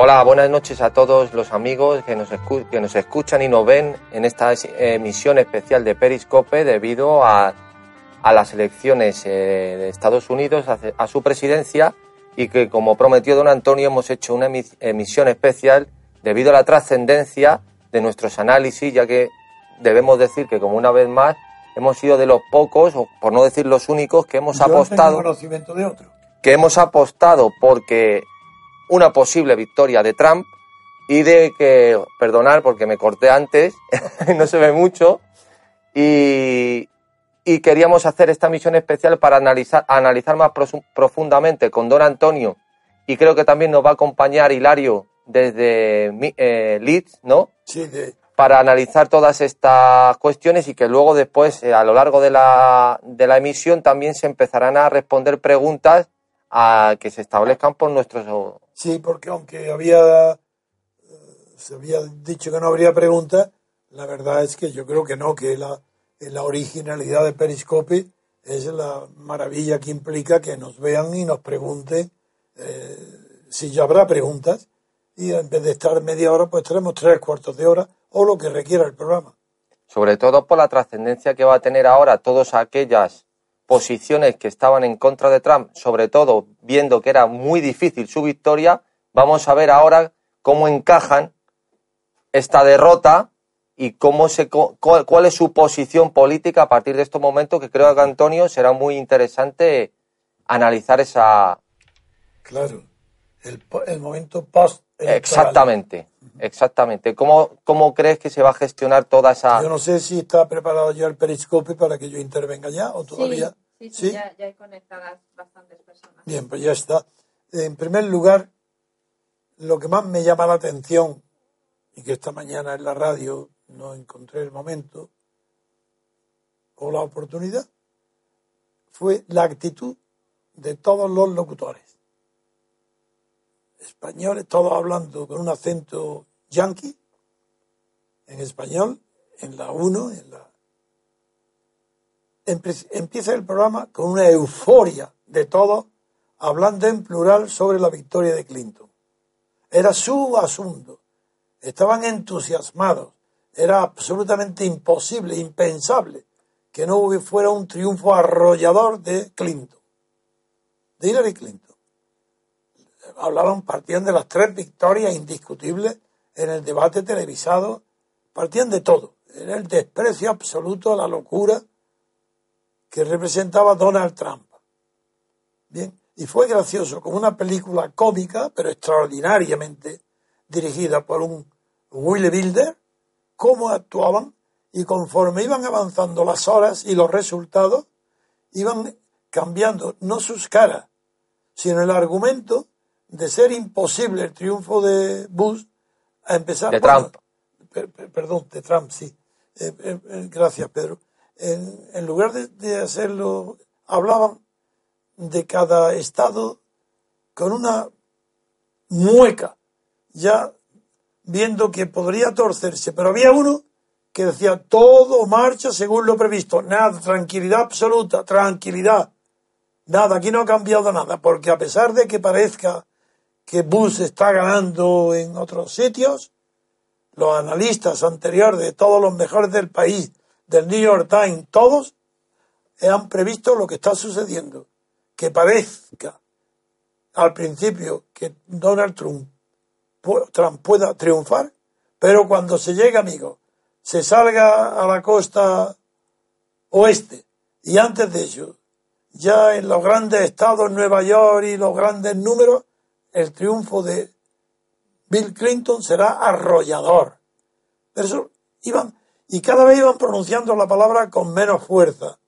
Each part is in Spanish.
Hola, buenas noches a todos los amigos que nos, que nos escuchan y nos ven en esta es- emisión especial de Periscope debido a, a las elecciones eh, de Estados Unidos, a, a su presidencia y que como prometió don Antonio hemos hecho una emi- emisión especial debido a la trascendencia de nuestros análisis, ya que debemos decir que como una vez más hemos sido de los pocos, o por no decir los únicos, que hemos Yo no tengo apostado conocimiento de otro. que hemos apostado porque una posible victoria de Trump y de que, perdonar porque me corté antes, no se ve mucho, y, y queríamos hacer esta misión especial para analizar, analizar más profundamente con don Antonio y creo que también nos va a acompañar Hilario desde eh, Leeds, ¿no? Sí, de, para analizar todas estas cuestiones y que luego después, eh, a lo largo de la, de la emisión, también se empezarán a responder preguntas a que se establezcan por nuestros... sí, porque aunque había eh, se había dicho que no habría preguntas, la verdad es que yo creo que no, que la, la originalidad de Periscope es la maravilla que implica que nos vean y nos pregunten eh, si ya habrá preguntas y en vez de estar media hora, pues tenemos tres cuartos de hora o lo que requiera el programa. Sobre todo por la trascendencia que va a tener ahora todas aquellas posiciones que estaban en contra de Trump, sobre todo viendo que era muy difícil su victoria, vamos a ver ahora cómo encajan esta derrota y cómo se cuál, cuál es su posición política a partir de estos momentos que creo que Antonio será muy interesante analizar esa Claro, el, el momento post exactamente exactamente cómo cómo crees que se va a gestionar toda esa Yo no sé si está preparado ya el periscope para que yo intervenga ya o todavía. Sí, sí, sí, Ya, ya hay conectadas bastantes personas. Bien, pues ya está. En primer lugar, lo que más me llama la atención, y que esta mañana en la radio no encontré el momento o la oportunidad, fue la actitud de todos los locutores. Españoles, todos hablando con un acento yanqui, en español, en la 1, en la empieza el programa con una euforia de todos hablando en plural sobre la victoria de Clinton. Era su asunto. Estaban entusiasmados. Era absolutamente imposible, impensable, que no fuera un triunfo arrollador de Clinton, de Hillary Clinton. Hablaban, partían de las tres victorias indiscutibles en el debate televisado, partían de todo. Era el desprecio absoluto a la locura que representaba Donald Trump. Bien, y fue gracioso, como una película cómica, pero extraordinariamente dirigida por un Willy Wilder, cómo actuaban y conforme iban avanzando las horas y los resultados, iban cambiando no sus caras, sino el argumento de ser imposible el triunfo de Bush a empezar De bueno, Trump. per- per- perdón, de Trump, sí. Eh, eh, eh, gracias, Pedro. En, en lugar de, de hacerlo, hablaban de cada estado con una mueca, ya viendo que podría torcerse, pero había uno que decía todo marcha según lo previsto, nada, tranquilidad absoluta, tranquilidad. Nada, aquí no ha cambiado nada, porque a pesar de que parezca que Bush está ganando en otros sitios, los analistas anteriores de todos los mejores del país, del New York Times, todos han previsto lo que está sucediendo. Que parezca al principio que Donald Trump, Trump pueda triunfar, pero cuando se llegue, amigo, se salga a la costa oeste y antes de ello, ya en los grandes estados, Nueva York y los grandes números, el triunfo de Bill Clinton será arrollador. Pero iban, y cada vez iban pronunciando la palabra con menos fuerza.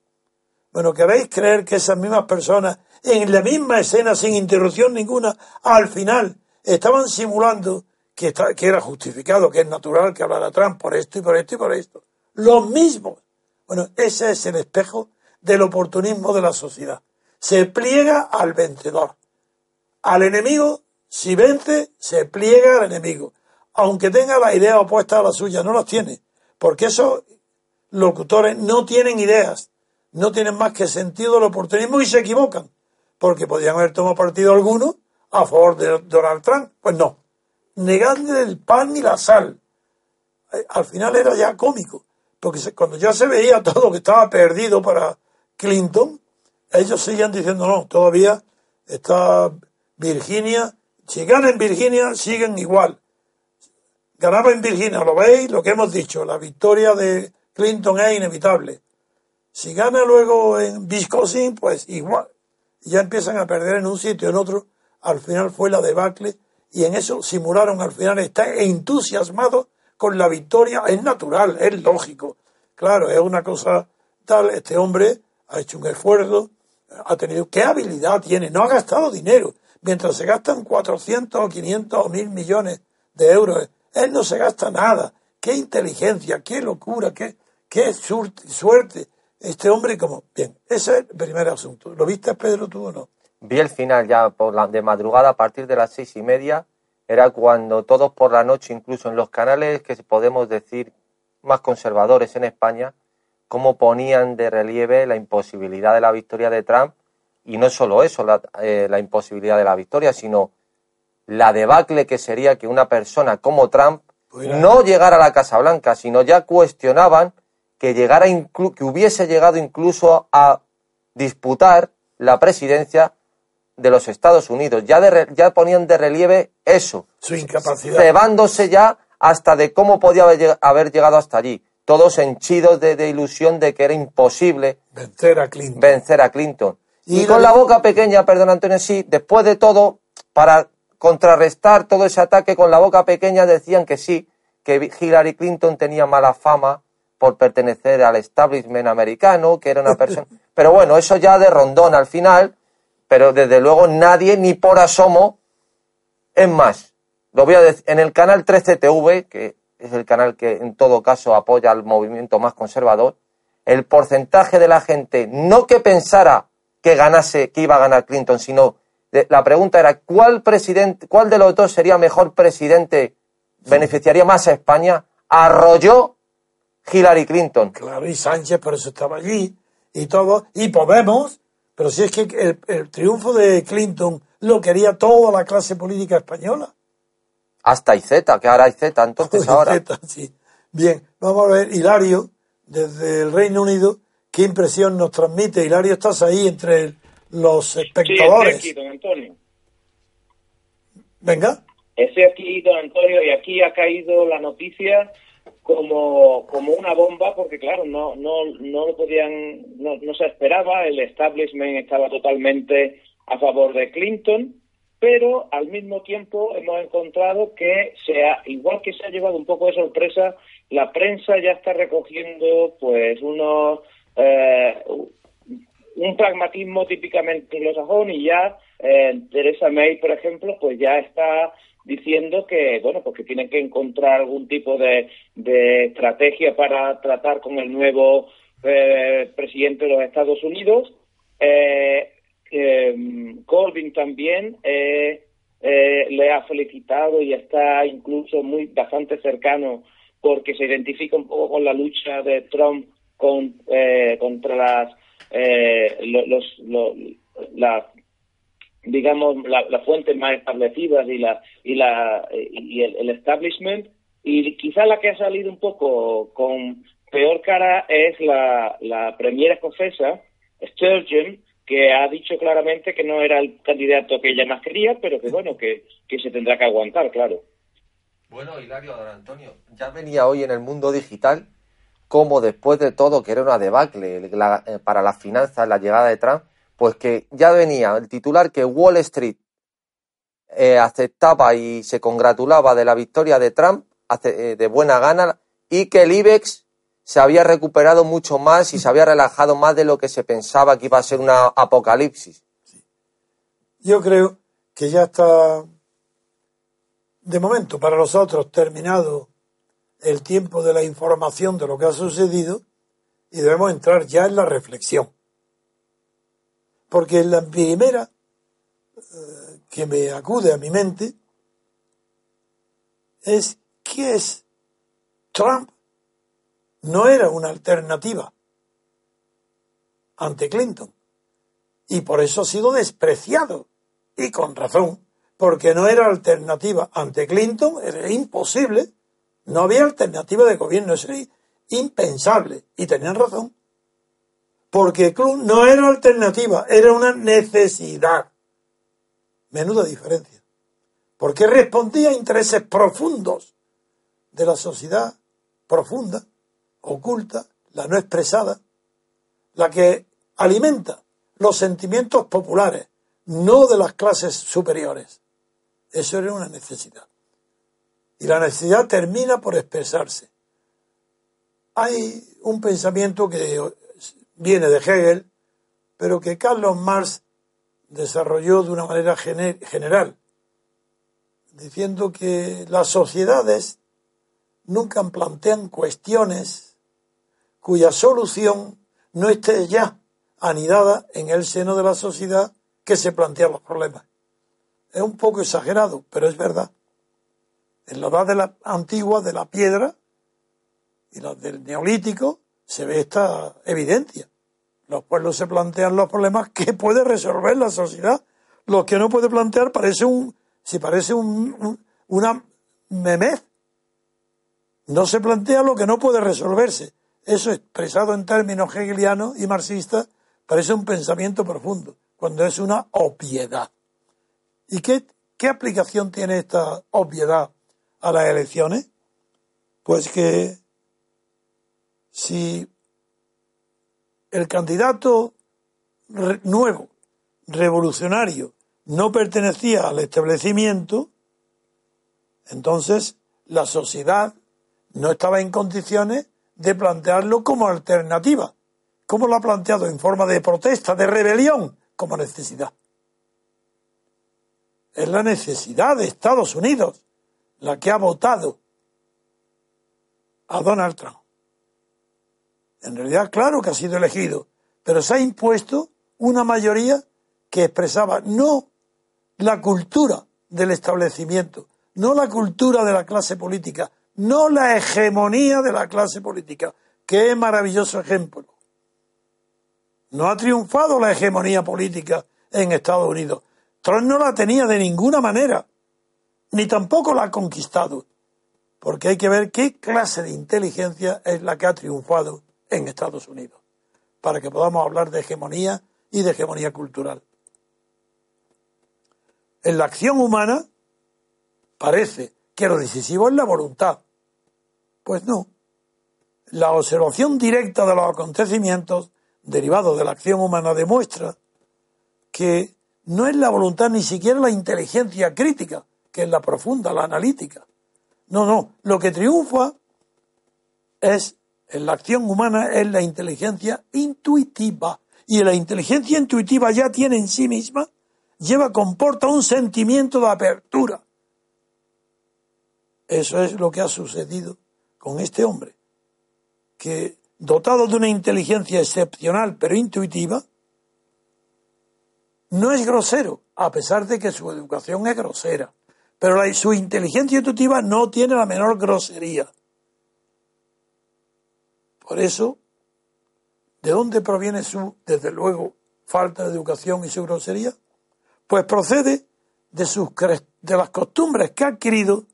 Bueno, ¿queréis creer que esas mismas personas, en la misma escena, sin interrupción ninguna, al final estaban simulando que, que era justificado, que es natural que hablara Trump por esto y por esto y por esto? Los mismos. Bueno, ese es el espejo del oportunismo de la sociedad. Se pliega al vencedor. Al enemigo, si vence, se pliega al enemigo. Aunque tenga la idea opuesta a la suya, no las tiene. Porque esos locutores no tienen ideas no tienen más que sentido del oportunismo y se equivocan, porque podían haber tomado partido alguno a favor de Donald Trump. Pues no, negándole el pan y la sal. Eh, al final era ya cómico, porque cuando ya se veía todo que estaba perdido para Clinton, ellos seguían diciendo no, todavía está Virginia, si gana en Virginia siguen igual. Ganaba en Virginia, lo veis, lo que hemos dicho, la victoria de Clinton es inevitable. Si gana luego en Wisconsin, pues igual. Ya empiezan a perder en un sitio, en otro. Al final fue la debacle y en eso simularon al final está entusiasmado con la victoria. Es natural, es lógico. Claro, es una cosa tal. Este hombre ha hecho un esfuerzo, ha tenido. ¿Qué habilidad tiene? No ha gastado dinero. Mientras se gastan 400 o 500 o 1000 millones de euros, él no se gasta nada. Qué inteligencia, qué locura, qué, qué suerte este hombre como... Bien, ese es el primer asunto. ¿Lo viste, Pedro, tú o no? Vi el final ya por la, de madrugada a partir de las seis y media. Era cuando todos por la noche, incluso en los canales que podemos decir más conservadores en España, cómo ponían de relieve la imposibilidad de la victoria de Trump. Y no solo eso, la, eh, la imposibilidad de la victoria, sino la debacle que sería que una persona como Trump no llegara a la Casa Blanca, sino ya cuestionaban que, llegara que hubiese llegado incluso a disputar la presidencia de los Estados Unidos. Ya, ya ponían de relieve eso. Su incapacidad. Cebándose ya hasta de cómo podía haber llegado hasta allí. Todos henchidos de, ilusión de que era imposible vencer a Clinton. Vencer a Clinton. Y, con la boca pequeña, perdón Antonio, sí, después de todo, para contrarrestar todo ese ataque con la boca pequeña decían que sí, que Hillary Clinton tenía mala fama, por pertenecer al establishment americano, que era una persona... Pero bueno, eso ya de rondón al final, pero desde luego nadie, ni por asomo, es más, lo voy a decir, en el canal 13TV, que es el canal que en todo caso apoya al movimiento más conservador, el porcentaje de la gente, no que pensara que ganase, que iba a ganar Clinton, sino la pregunta era cuál presidente, cuál de los dos sería mejor presidente, beneficiaría más a España, arrolló Hillary Clinton. Claro, y Sánchez por eso estaba allí, y todo, y Podemos, pero si es que el, triunfo de Clinton lo quería toda la clase política española. Hasta Z, que ahora hay Z, entonces ahora. sí. Bien, vamos a ver, Hilario, desde el Reino Unido, ¿qué impresión nos transmite? Hilario, estás ahí entre los espectadores. Sí, estoy aquí, don Antonio. Venga. Estoy aquí, don Antonio, y aquí ha caído la noticia como, como una bomba porque claro no no no lo podían no, no se esperaba el establishment estaba totalmente a favor de Clinton pero al mismo tiempo hemos encontrado que sea igual que se ha llevado un poco de sorpresa la prensa ya está recogiendo pues unos eh, un pragmatismo típicamente anglosajón y ya eh, Teresa May por ejemplo pues ya está diciendo que bueno pues que tienen que encontrar algún tipo de, estrategia para tratar con el nuevo eh, presidente de los Estados Unidos. Eh, Corbyn también eh, eh, le ha felicitado y está incluso muy bastante cercano porque se identifica un poco con la lucha de Trump con, contra las los, los, las digamos las fuentes más establecidas y la y la y el, establishment y quizá la que ha salido un poco con peor cara es la, la premier escocesa Sturgeon que ha dicho claramente que no era el candidato que ella más quería, pero que bueno, que, que se tendrá que aguantar, claro. Bueno, Hilario, don Antonio, ya venía hoy en el mundo digital como después de todo, que era una debacle eh, para las finanzas, la llegada de Trump, pues que ya venía el titular que Wall Street eh, aceptaba y se congratulaba de la victoria de Trump eh, de buena gana y que el IBEX se había recuperado mucho más y se había relajado más de lo que se pensaba que iba a ser una apocalipsis. Yo creo que ya está, de momento, para nosotros terminado el tiempo de la información de lo que ha sucedido y debemos entrar ya en la reflexión. Porque la primera eh, que me acude a mi mente es ¿qué es Trump no era una alternativa ante Clinton. Y por eso ha sido despreciado. Y con razón, porque no era alternativa ante Clinton, era imposible. No había alternativa de gobierno, eso era impensable. Y tenían razón. Porque Clinton no era alternativa, era una necesidad. Menuda diferencia. Porque respondía a intereses profundos de la sociedad profunda oculta, la no expresada, la que alimenta los sentimientos populares, no de las clases superiores. Eso era una necesidad. Y la necesidad termina por expresarse. Hay un pensamiento que viene de Hegel, pero que Carlos Marx desarrolló de una manera general, diciendo que las sociedades nunca plantean cuestiones cuya solución no esté ya anidada en el seno de la sociedad que se plantean los problemas. Es un poco exagerado, pero es verdad. En edad de la antigua, de la piedra y la del neolítico, se ve esta evidencia. Los pueblos se plantean los problemas que puede resolver la sociedad. Lo que no puede plantear parece un, si parece un, una memez. No se plantea lo que no puede resolverse. Eso expresado en términos hegelianos y marxistas parece un pensamiento profundo, cuando es una obviedad. ¿Y qué, qué aplicación tiene esta obviedad a las elecciones? Pues que si el candidato nuevo, revolucionario, no pertenecía al establecimiento, entonces la sociedad no estaba en condiciones de plantearlo como alternativa. ¿Cómo lo ha planteado? En forma de protesta, de rebelión, como necesidad. Es la necesidad de Estados Unidos la que ha votado a Donald Trump. En realidad, claro que ha sido elegido, pero se ha impuesto una mayoría que expresaba no la cultura del establecimiento, no la cultura de la clase política, no la hegemonía de la clase política. Qué maravilloso ejemplo. No ha triunfado la hegemonía política en Estados Unidos. Trump no la tenía de ninguna manera, ni tampoco la ha conquistado, porque hay que ver qué clase de inteligencia es la que ha triunfado en Estados Unidos, para que podamos hablar de hegemonía y de hegemonía cultural. En la acción humana parece que lo decisivo es la voluntad. Pues no. La observación directa de los acontecimientos derivados de la acción humana demuestra que no es la voluntad ni siquiera la inteligencia crítica, que es la profunda, la analítica. No, no. Lo que triunfa es, en la acción humana, es la inteligencia intuitiva. Y la inteligencia intuitiva ya tiene en sí misma, lleva, comporta un sentimiento de apertura eso es lo que ha sucedido con este hombre, que dotado de una inteligencia excepcional pero intuitiva, no es grosero, a pesar de que su educación es grosera, pero su inteligencia intuitiva no tiene la menor grosería. Por eso, ¿de dónde proviene su, desde luego, falta de educación y su grosería? Pues procede de, sus, de las costumbres que ha adquirido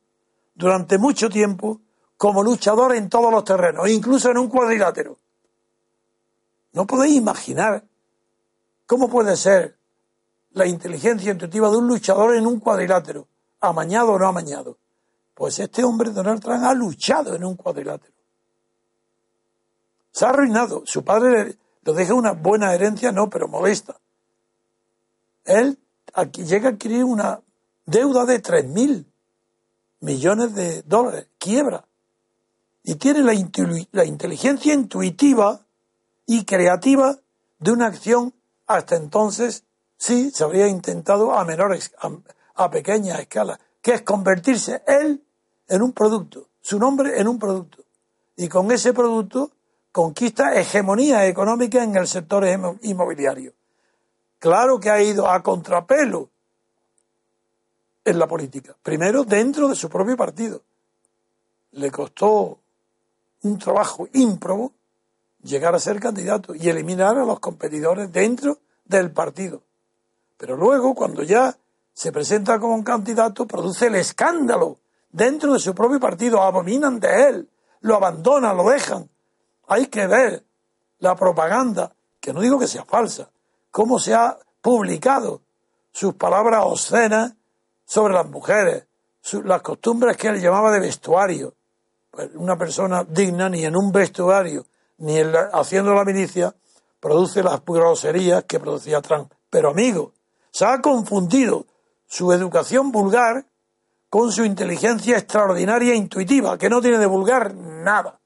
durante mucho tiempo como luchador en todos los terrenos, incluso en un cuadrilátero. No podéis imaginar cómo puede ser la inteligencia intuitiva de un luchador en un cuadrilátero, amañado o no amañado. Pues este hombre, Donald Trump, ha luchado en un cuadrilátero. Se ha arruinado. Su padre le deja una buena herencia, no, pero molesta. Él aquí llega a adquirir una deuda de 3.000 millones de dólares, quiebra. Y tiene la, inteligencia intuitiva y creativa de una acción hasta entonces sí se habría intentado a menores, a, pequeña escala, que es convertirse él en un producto, su nombre en un producto. Y con ese producto conquista hegemonía económica en el sector inmobiliario. Claro que ha ido a contrapelo en la política. Primero dentro de su propio partido. Le costó un trabajo ímprobo llegar a ser candidato y eliminar a los competidores dentro del partido. Pero luego, cuando ya se presenta como un candidato, produce el escándalo dentro de su propio partido, abominan de él, lo abandonan, lo dejan. Hay que ver la propaganda, que no digo que sea falsa, cómo se ha publicado sus palabras obscenas sobre las mujeres, las costumbres que él llamaba de vestuario. Pues una persona digna ni en un vestuario ni haciendo la milicia produce las groserías que producía Trump. Pero amigo, se ha confundido su educación vulgar con su inteligencia extraordinaria e intuitiva, que no tiene de vulgar nada.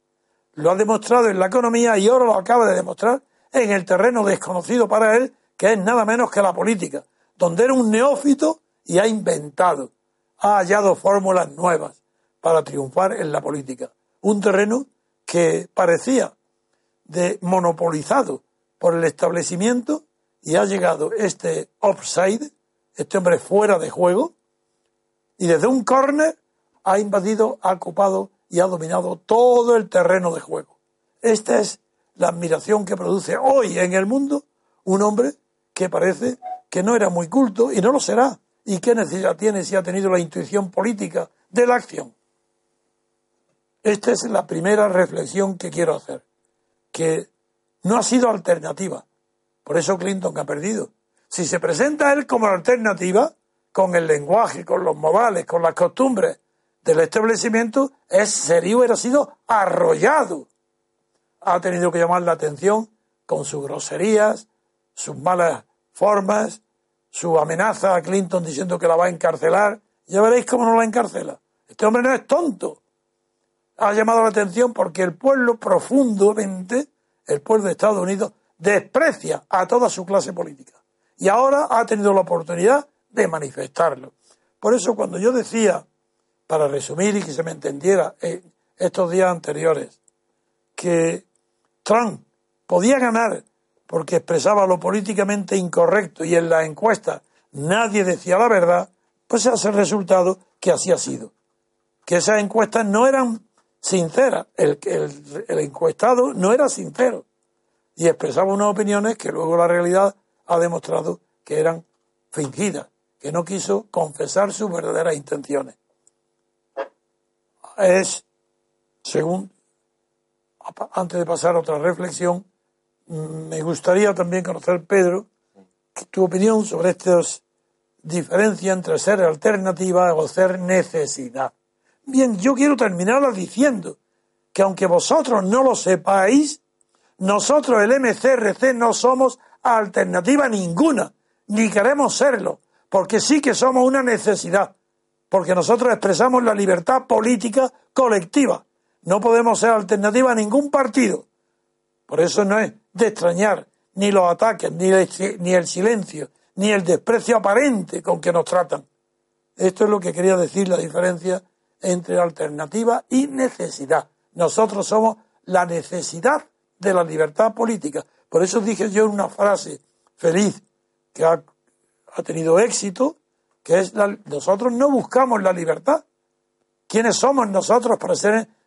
Lo ha demostrado en la economía y ahora lo acaba de demostrar en el terreno desconocido para él, que es nada menos que la política, donde era un neófito y ha inventado, ha hallado fórmulas nuevas para triunfar en la política. Un terreno que parecía de monopolizado por el establecimiento y ha llegado este offside, este hombre fuera de juego, y desde un córner ha invadido, ha ocupado y ha dominado todo el terreno de juego. Esta es la admiración que produce hoy en el mundo un hombre que parece que no era muy culto y no lo será. ¿Y qué necesidad tiene si ha tenido la intuición política de la acción? Esta es la primera reflexión que quiero hacer que no ha sido alternativa. Por eso Clinton ha perdido. Si se presenta él como alternativa, con el lenguaje, con los modales, con las costumbres del establecimiento, es serio, hubiera sido arrollado. Ha tenido que llamar la atención con sus groserías, sus malas formas, su amenaza a Clinton diciendo que la va a encarcelar. Ya veréis cómo no la encarcela. Este hombre no es tonto ha llamado la atención porque el pueblo profundamente, el pueblo de Estados Unidos, desprecia a toda su clase política. Y ahora ha tenido la oportunidad de manifestarlo. Por eso cuando yo decía, para resumir y que se me entendiera en estos días anteriores, que Trump podía ganar porque expresaba lo políticamente incorrecto y en la encuesta nadie decía la verdad, pues ese es el resultado que así ha sido. Que esas encuestas no eran sincera. El, el, el encuestado no era sincero y expresaba unas opiniones que luego la realidad ha demostrado que eran fingidas, que no quiso confesar sus verdaderas intenciones. Es, según, antes de pasar a otra reflexión, me gustaría también conocer, Pedro, tu opinión sobre estas diferencias entre ser alternativa o ser necesidad. Bien, yo quiero terminarla diciendo que aunque vosotros no lo sepáis, nosotros el MCRC no somos alternativa ninguna, ni queremos serlo, porque sí que somos una necesidad, porque nosotros expresamos la libertad política colectiva. No podemos ser alternativa a ningún partido. Por eso no es de extrañar ni los ataques, ni el, silencio, ni el desprecio aparente con que nos tratan. Esto es lo que quería decir, la diferencia entre alternativa y necesidad. Nosotros somos la necesidad de la libertad política. Por eso dije yo una frase feliz que ha, tenido éxito, que es nosotros no buscamos la libertad. ¿Quiénes somos nosotros para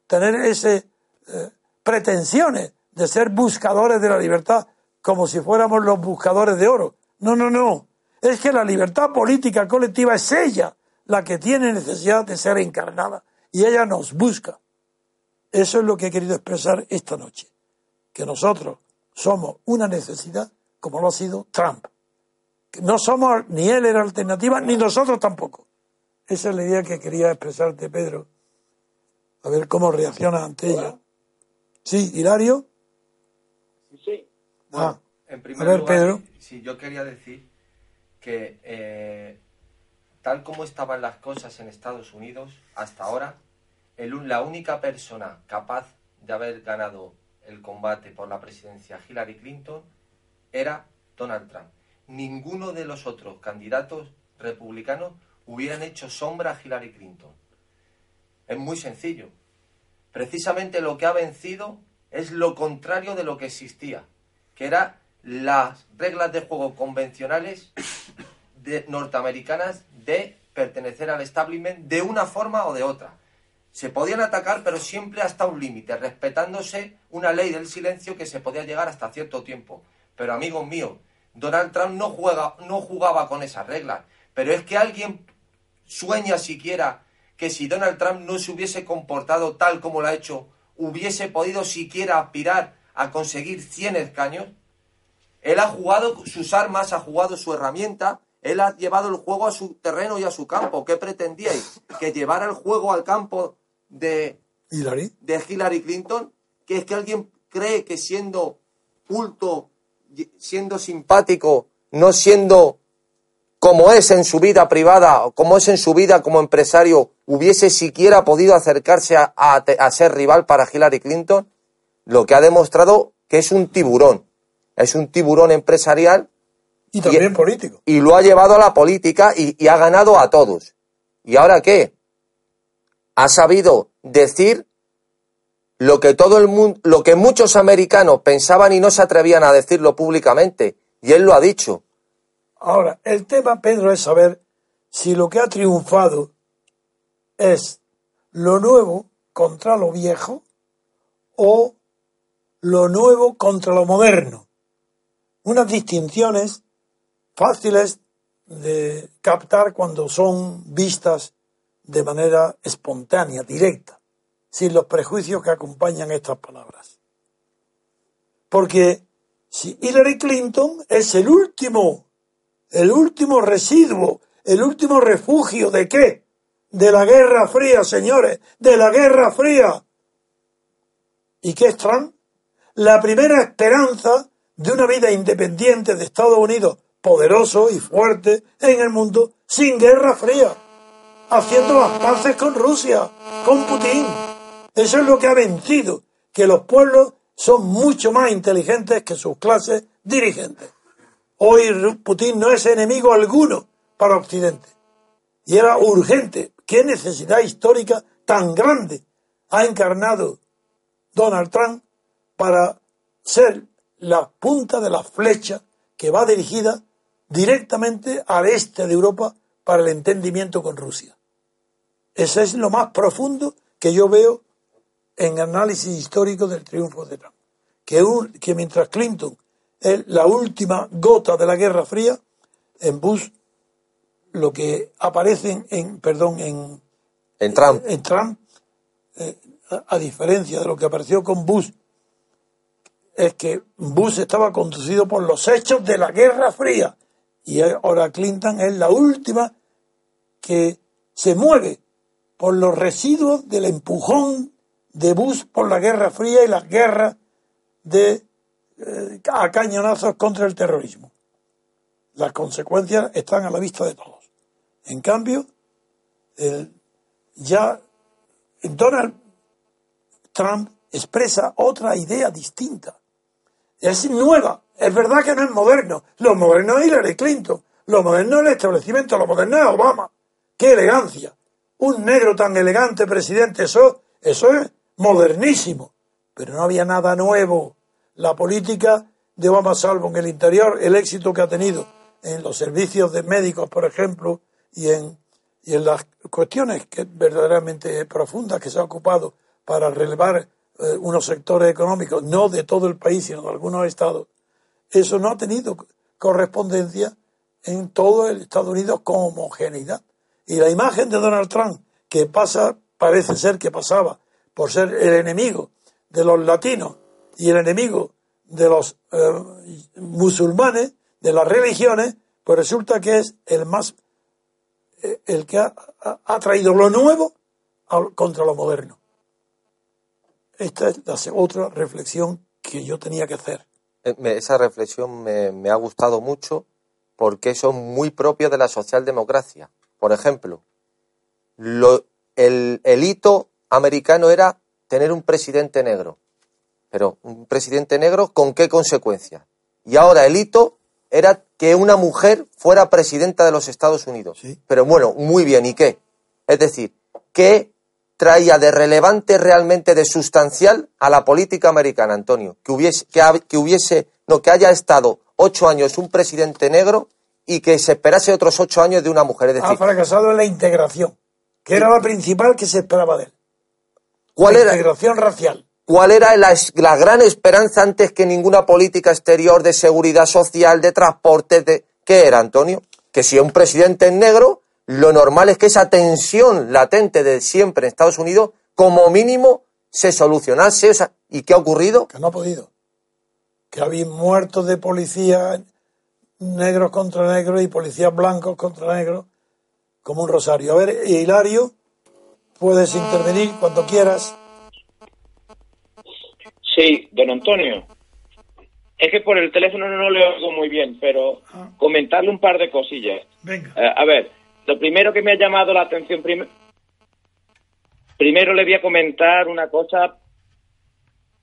tener esas eh, pretensiones de ser buscadores de la libertad? como si fuéramos los buscadores de oro. No, no, no. Es que la libertad política colectiva es ella la que tiene necesidad de ser encarnada y ella nos busca. Eso es lo que he querido expresar esta noche. Que nosotros somos una necesidad como lo ha sido Trump. No somos, ni él era alternativa, ni nosotros tampoco. Esa es la idea que quería expresarte, Pedro. A ver cómo reacciona ante ella. Sí, Hilario. Sí. Ah, En primer A ver, lugar, Pedro. sí, yo quería decir que eh, tal como estaban las cosas en Estados Unidos hasta ahora, el la única persona capaz de haber ganado el combate por la presidencia Hillary Clinton era Donald Trump. Ninguno de los otros candidatos republicanos hubieran hecho sombra a Hillary Clinton. Es muy sencillo. Precisamente lo que ha vencido es lo contrario de lo que existía, que era las reglas de juego convencionales norteamericanas de pertenecer al establishment de una forma o de otra. Se podían atacar, pero siempre hasta un límite, respetándose una ley del silencio que se podía llegar hasta cierto tiempo. Pero amigos míos, Donald Trump no, juega, no jugaba con esas reglas. Pero es que alguien sueña siquiera que si Donald Trump no se hubiese comportado tal como lo ha hecho, hubiese podido siquiera aspirar a conseguir 100 escaños. Él ha jugado sus armas, ha jugado su herramienta, él ha llevado el juego a su terreno y a su campo. ¿Qué pretendíais? ¿Que llevara el juego al campo de, Hillary. de Hillary Clinton? ¿Que es que alguien cree que siendo culto, siendo simpático, no siendo como es en su vida privada, o como es en su vida como empresario, hubiese siquiera podido acercarse a, a te- a ser rival para Hillary Clinton? Lo que ha demostrado que es un tiburón. Es un tiburón empresarial Y también político. y lo ha llevado a la política y, y ha ganado a todos. ¿Y ahora qué? Ha sabido decir lo que todo el mundo, lo que muchos americanos pensaban y no se atrevían a decirlo públicamente. Y él lo ha dicho. Ahora, el tema, Pedro, es saber si lo que ha triunfado es lo nuevo contra lo viejo o lo nuevo contra lo moderno. Unas distinciones fáciles de captar cuando son vistas de manera espontánea, directa, sin los prejuicios que acompañan estas palabras. Porque si Hillary Clinton es el último el último residuo, el último refugio de qué? De la Guerra Fría, señores, de la Guerra Fría. ¿Y qué es Trump? La primera esperanza de una vida independiente de Estados Unidos, poderoso y fuerte en el mundo, sin Guerra Fría, haciendo las paces con Rusia, con Putin. Eso es lo que ha vencido, que los pueblos son mucho más inteligentes que sus clases dirigentes. Hoy Putin no es enemigo alguno para Occidente. Y era urgente. ¿Qué necesidad histórica tan grande ha encarnado Donald Trump para ser la punta de la flecha que va dirigida directamente al este de Europa para el entendimiento con Rusia? Ese es lo más profundo que yo veo en análisis histórico del triunfo de Trump. Que, un- que mientras Clinton es la última gota de la Guerra Fría, en Bush lo que aparece en, en- perdón, en, En Trump. en Trump, eh, a, a diferencia de lo que apareció con Bush, es que Bush estaba conducido por los hechos de la Guerra Fría y ahora Clinton es la última que se mueve por los residuos del empujón de Bush por la Guerra Fría y las guerras de eh, a cañonazos contra el terrorismo. Las consecuencias están a la vista de todos. En cambio, el- ya Donald Trump expresa otra idea distinta. Es nueva. Es verdad que no es moderno. Lo moderno es Hillary Clinton. Lo moderno es el establecimiento. Lo moderno es Obama. ¡Qué elegancia! Un negro tan elegante presidente. Eso, eso es modernísimo. Pero no había nada nuevo. La política de Obama, salvo en el interior, el éxito que ha tenido en los servicios de médicos, por ejemplo, y en, y en las cuestiones que verdaderamente profundas que se ha ocupado para relevar eh, unos sectores económicos, no de todo el país, sino de algunos estados, eso no ha tenido correspondencia en todo el Estados Unidos con homogeneidad. Y la imagen de Donald Trump, que pasa, parece ser que pasaba por ser el enemigo de los latinos y el enemigo de los eh, musulmanes, de las religiones, pues resulta que es el más, eh, el que ha, traído lo nuevo contra lo moderno. Esta es la otra reflexión que yo tenía que hacer. Eh, esa reflexión me, ha gustado mucho porque son muy propios de la socialdemocracia. Por ejemplo, el, el hito americano era tener un presidente negro. Pero un presidente negro, ¿con qué consecuencias? Y ahora el hito era que una mujer fuera presidenta de los Estados Unidos. Pero bueno, muy bien, ¿y qué? Es decir, ¿qué traía de relevante realmente de sustancial a la política americana, Antonio? Que hubiese, que, hubiese, no, que haya estado ocho años un presidente negro y que se esperase otros ocho años de una mujer. Es decir, ha fracasado en la integración, que era la principal que se esperaba de él. ¿Cuál era? Integración racial. ¿Cuál era la, la, gran esperanza antes que ninguna política exterior de seguridad social, de transporte? De, ¿Qué era, Antonio? Que si un presidente es negro, lo normal es que esa tensión latente de siempre en Estados Unidos, como mínimo, se solucionase. ¿Y qué ha ocurrido? Que no ha podido. Que habéis muerto de policías negros contra negros y policías blancos contra negros, como un rosario. A ver, Hilario, Puedes intervenir cuando quieras. Sí, don Antonio. Es que por el teléfono no le oigo muy bien, pero ah. comentarle un par de cosillas. Venga. Eh, a ver, lo primero que me ha llamado la atención, primero le voy a comentar una cosa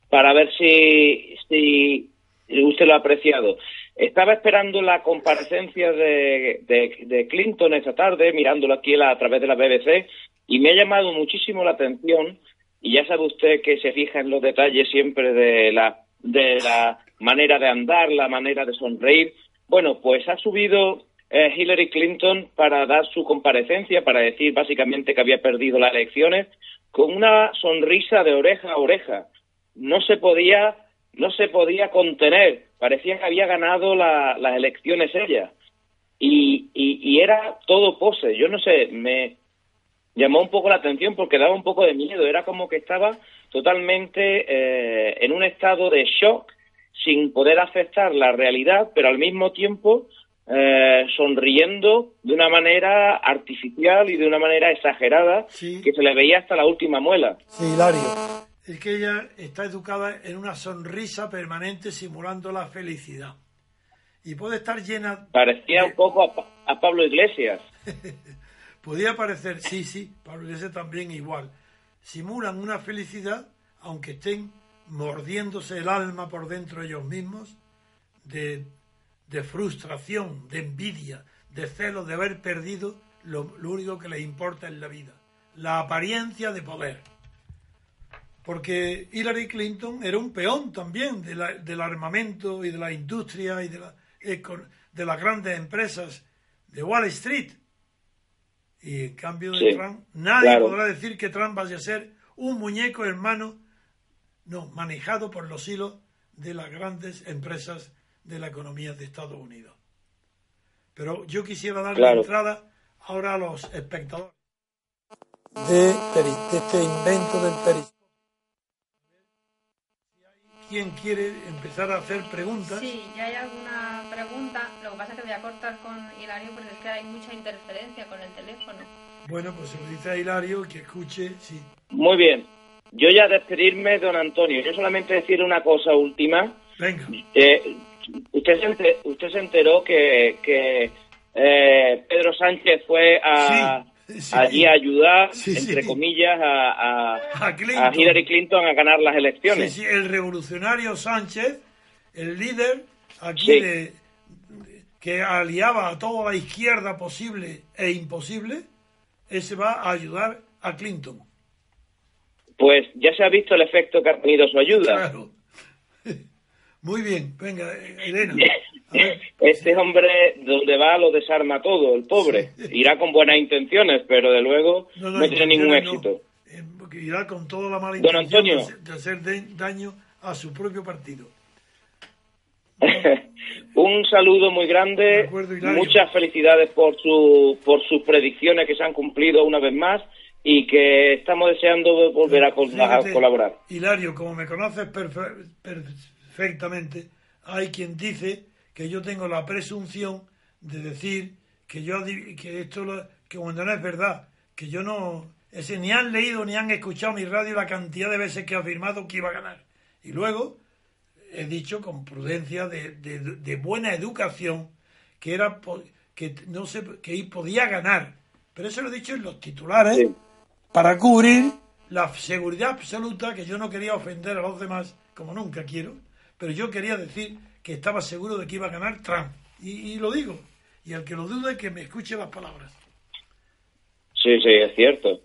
para ver si, si usted lo ha apreciado. Estaba esperando la comparecencia de, Clinton esta tarde, mirándolo aquí a través de la BBC, y me ha llamado muchísimo la atención, y ya sabe usted que se fija en los detalles siempre de la, de la manera de andar, la manera de sonreír. Bueno, pues ha subido eh, Hillary Clinton para dar su comparecencia, para decir básicamente que había perdido las elecciones, con una sonrisa de oreja a oreja. No se podía, no se podía contener. Parecía que había ganado las elecciones ella. Y, y, y, era todo pose. Yo no sé, me, llamó un poco la atención porque daba un poco de miedo. Era como que estaba totalmente eh, en un estado de shock, sin poder aceptar la realidad, pero al mismo tiempo eh, sonriendo de una manera artificial y de una manera exagerada que se le veía hasta la última muela. Sí, Hilario. Es que ella está educada en una sonrisa permanente simulando la felicidad. Y puede estar llena... Parecía un poco a, a Pablo Iglesias. Podría parecer, sí, sí, Pablo Iglesias también igual. Simulan una felicidad, aunque estén mordiéndose el alma por dentro ellos mismos, de, de frustración, de envidia, de celo, de haber perdido lo, lo único que les importa en la vida, la apariencia de poder. Porque Hillary Clinton era un peón también del armamento y de la industria y de, la, de las grandes empresas de Wall Street. Y en cambio de Trump, nadie podrá decir que Trump vaya a ser un muñeco hermano, no, manejado por los hilos de las grandes empresas de la economía de Estados Unidos. Pero yo quisiera dar la entrada ahora a los espectadores de, este invento del periscopio. ¿Quién quiere empezar a hacer preguntas? Sí, ya hay alguna pregunta. Lo que pasa es que voy a cortar con Hilario porque es que hay mucha interferencia con el teléfono. Bueno, pues se lo dice a Hilario que escuche, sí. Muy bien. Yo ya despedirme, don Antonio. Yo solamente decir una cosa última. Venga. Eh, usted, se usted se enteró que, que eh, Pedro Sánchez fue a, allí a ayudar, entre comillas, a, a, Hillary Clinton a ganar las elecciones. Sí, el revolucionario Sánchez, el líder aquí de, que aliaba a toda la izquierda posible e imposible, ese va a ayudar a Clinton. Pues ya se ha visto el efecto que ha tenido su ayuda. Claro. Muy bien, venga, Elena. Este hombre, donde va, lo desarma todo, el pobre. Irá con buenas intenciones, pero de luego no, tiene ningún éxito. Eh, irá con toda la mala intención de hacer daño a su propio partido. Un saludo muy grande, muchas felicidades por, su, por sus predicciones que se han cumplido una vez más y que estamos deseando volver a, colaborar. Hilario, como me conoces perfectamente, hay quien dice que yo tengo la presunción de decir que yo que esto que cuando no es verdad, que yo no ese ni han leído ni han escuchado mi radio la cantidad de veces que he afirmado que iba a ganar. Y luego he dicho con prudencia de, de, buena educación que era que no sé que podía ganar. Pero eso lo he dicho en los titulares para cubrir la seguridad absoluta que yo no quería ofender a los demás como nunca quiero, pero yo quería decir que estaba seguro de que iba a ganar Trump. Y, lo digo. Y el que lo dude, que me escuche las palabras. Sí, sí, es cierto.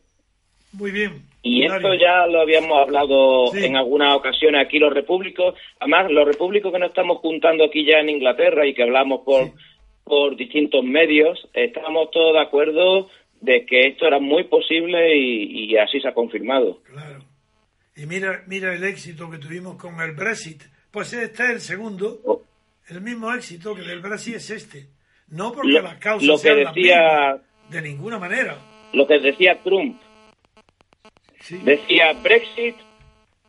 Muy bien. Y esto ya lo habíamos hablado en algunas ocasiones aquí los repúblicos. Además, los repúblicos que nos estamos juntando aquí ya en Inglaterra y que hablamos por, por distintos medios, estamos todos de acuerdo de que esto era muy posible y, así se ha confirmado. Claro. Y mira, mira el éxito que tuvimos con el Brexit. Pues este es el segundo. El mismo éxito que del Brexit es este. No porque las causas lo que decía, de ninguna manera. Lo que decía Trump. Decía Brexit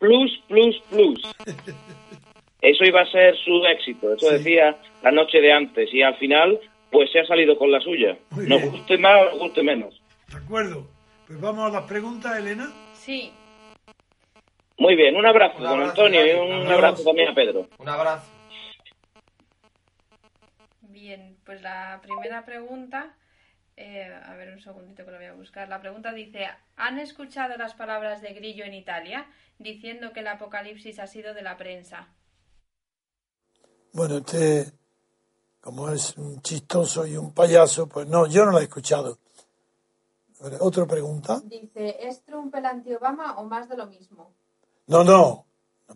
plus, plus, plus. Eso iba a ser su éxito. Eso decía la noche de antes. Y al final pues se ha salido con la suya. nos guste más o nos guste menos. De acuerdo. Pues vamos a las preguntas, Elena. Sí. Muy bien, un abrazo, don Antonio, y un abrazo también a Pedro. Un abrazo. Bien, pues la primera pregunta, eh, a ver un segundito que lo voy a buscar. La pregunta dice, ¿han escuchado las palabras de Grillo en Italia diciendo que el apocalipsis ha sido de la prensa? Bueno, este como es un chistoso y un payaso, pues no, yo no la he escuchado. ¿Otra pregunta? Dice, ¿es Trump el anti-Obama o más de lo mismo? No, no,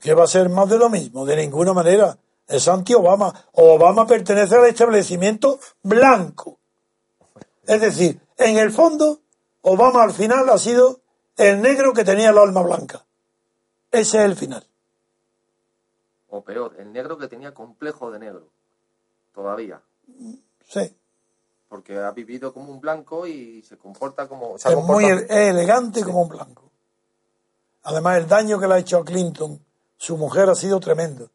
¿qué va a ser más de lo mismo? De ninguna manera. Es anti-Obama. Obama pertenece al establecimiento blanco. Es decir, en el fondo, Obama al final ha sido el negro que tenía el alma blanca. Ese es el final. O peor, el negro que tenía complejo de negro todavía. Sí. Porque ha vivido como un blanco y se comporta como... es muy elegante como un blanco. Además, el daño que le ha hecho a Clinton, su mujer, ha sido tremendo.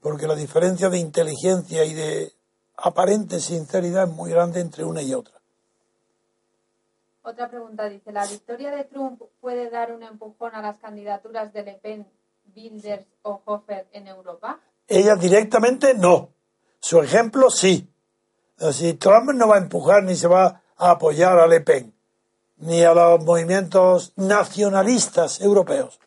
Porque la diferencia de inteligencia y de aparente sinceridad es muy grande entre una y otra. Otra pregunta dice, ¿la victoria de Trump puede dar un empujón a las candidaturas de Le Pen, Bilders o Hofer en Europa? Ella directamente no. Su ejemplo sí. Si Trump no va a empujar ni se va a apoyar a Le Pen, ni a los movimientos nacionalistas europeos,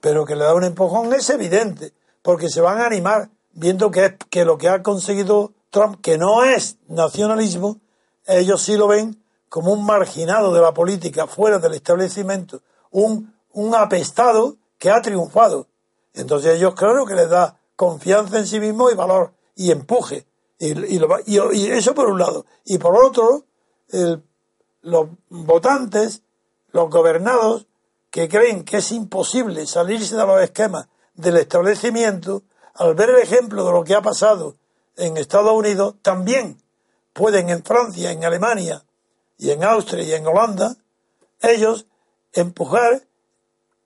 pero que le da un empujón es evidente, porque se van a animar viendo que, es, que lo que ha conseguido Trump, que no es nacionalismo, ellos sí lo ven como un marginado de la política fuera del establecimiento, un, un apestado que ha triunfado. Entonces ellos claro que les da confianza en sí mismo y valor y empuje. Y, y, eso por un lado. Y por otro, los votantes, los gobernados, que creen que es imposible salirse de los esquemas del establecimiento, al ver el ejemplo de lo que ha pasado en Estados Unidos, también pueden en Francia, en Alemania y en Austria y en Holanda, ellos empujar,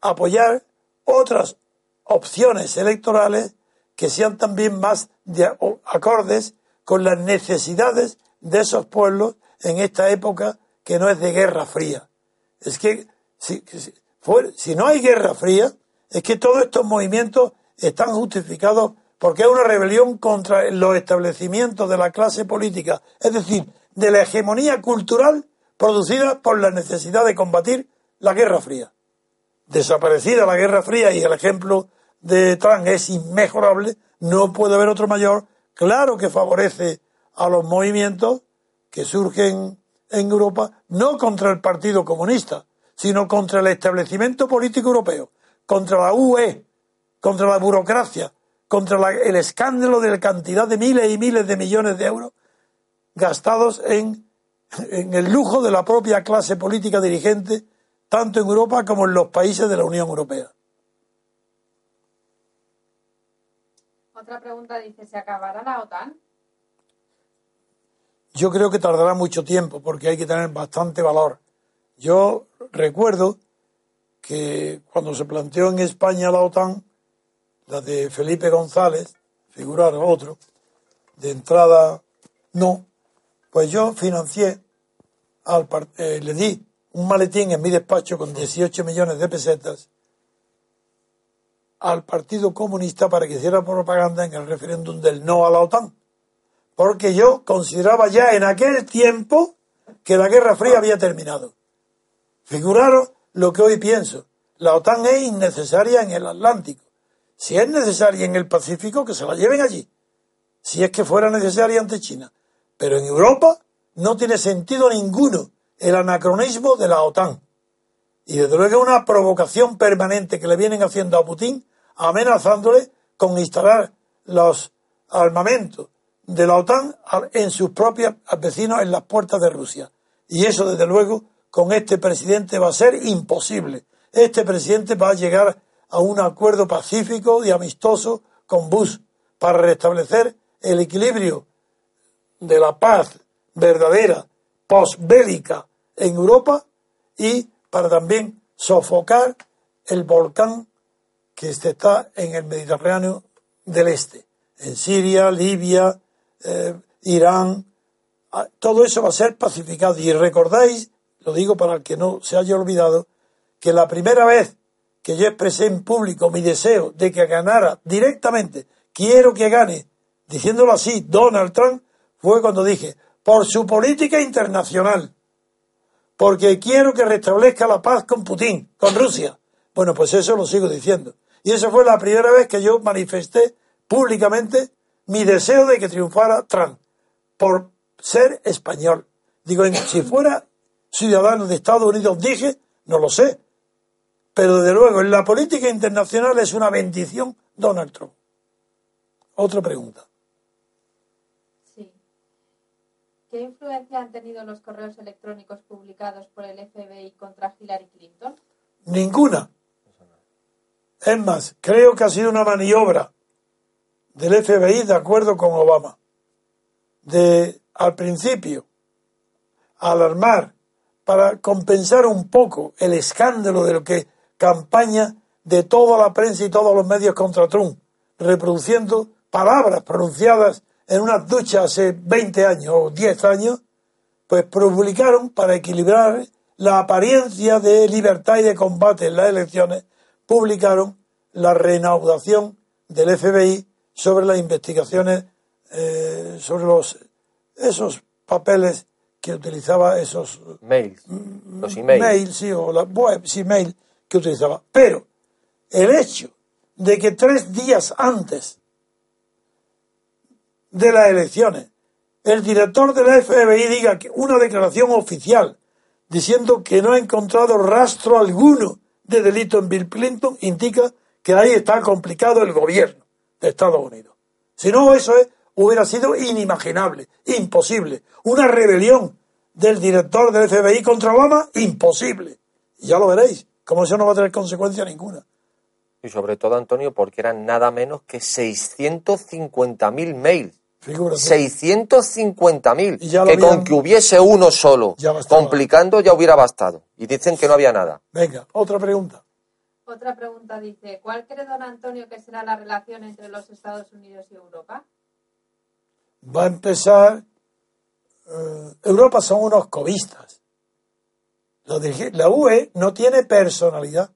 apoyar otras opciones electorales que sean también más acordes con las necesidades de esos pueblos en esta época que no es de guerra fría. Es que si, si no hay guerra fría, es que todos estos movimientos están justificados porque es una rebelión contra los establecimientos de la clase política, es decir, de la hegemonía cultural producida por la necesidad de combatir la Guerra Fría. Desaparecida la Guerra Fría y el ejemplo de Trump es inmejorable, no puede haber otro mayor, claro que favorece a los movimientos que surgen en Europa, no contra el Partido Comunista, sino contra el establecimiento político europeo, contra la UE, contra la burocracia, contra el escándalo de la cantidad de miles y miles de millones de euros gastados en, en el lujo de la propia clase política dirigente, tanto en Europa como en los países de la Unión Europea. Otra pregunta dice, ¿se acabará la OTAN? Yo creo que tardará mucho tiempo porque hay que tener bastante valor. Yo recuerdo que cuando se planteó en España la OTAN, la de Felipe González, figurar otro, de entrada no, pues yo financié, al, eh, le di un maletín en mi despacho con 18 millones de pesetas al Partido Comunista para que hiciera propaganda en el referéndum del no a la OTAN. Porque yo consideraba ya en aquel tiempo que la Guerra Fría había terminado. Figuraron lo que hoy pienso. La OTAN es innecesaria en el Atlántico. Si es necesaria en el Pacífico, que se la lleven allí. Si es que fuera necesaria ante China. Pero en Europa no tiene sentido ninguno el anacronismo de la OTAN. Y desde luego es una provocación permanente que le vienen haciendo a Putin, amenazándole con instalar los armamentos de la OTAN en sus propios vecinos en las puertas de Rusia. Y eso, desde luego, con este presidente va a ser imposible. Este presidente va a llegar a un acuerdo pacífico y amistoso con Bush para restablecer el equilibrio de la paz verdadera, posbélica en Europa y para también sofocar el volcán que está en el Mediterráneo del Este, en Siria, Libia, eh, Irán, ah, todo eso va a ser pacificado. Y recordáis, lo digo para el que no se haya olvidado, que la primera vez que yo expresé en público mi deseo de que ganara directamente, quiero que gane, diciéndolo así, Donald Trump, fue cuando dije, por su política internacional, porque quiero que restablezca la paz con Putin, con Rusia. Bueno, pues eso lo sigo diciendo. Y esa fue la primera vez que yo manifesté públicamente mi deseo de que triunfara Trump, por ser español. Digo, si fuera ciudadano de Estados Unidos, dije, no lo sé. Pero desde luego, en la política internacional es una bendición Donald Trump. Otra pregunta. ¿Qué influencia han tenido los correos electrónicos publicados por el FBI contra Hillary Clinton? Ninguna. Es más, creo que ha sido una maniobra del FBI de acuerdo con Obama. De, al principio, alarmar para compensar un poco el escándalo de lo que campaña de toda la prensa y todos los medios contra Trump, reproduciendo palabras pronunciadas en una ducha hace 20 años o 10 años, pues publicaron para equilibrar la apariencia de libertad y de combate en las elecciones, publicaron la reanudación del FBI sobre las investigaciones eh, sobre los esos papeles que utilizaba esos mails, los emails, mail, sí, o la web, sí, mail que utilizaba. Pero el hecho de que tres días antes de las elecciones, el director de la FBI diga que una declaración oficial diciendo que no ha encontrado rastro alguno de delito en Bill Clinton, indica que ahí está complicado el gobierno de Estados Unidos. Si no, eso hubiera sido inimaginable, imposible. Una rebelión del director del FBI contra Obama, imposible. Y ya lo veréis, como eso no va a tener consecuencia ninguna. Y sobre todo, Antonio, porque eran nada menos que 650.000 mails 650.000. Que con que hubiese uno solo, complicando, ya hubiera bastado. Y dicen que no había nada. Venga, otra pregunta. Otra pregunta dice, ¿cuál cree don Antonio que será la relación entre los Estados Unidos y Europa? Va a empezar... Eh, Europa son unos cobistas. La UE no tiene personalidad.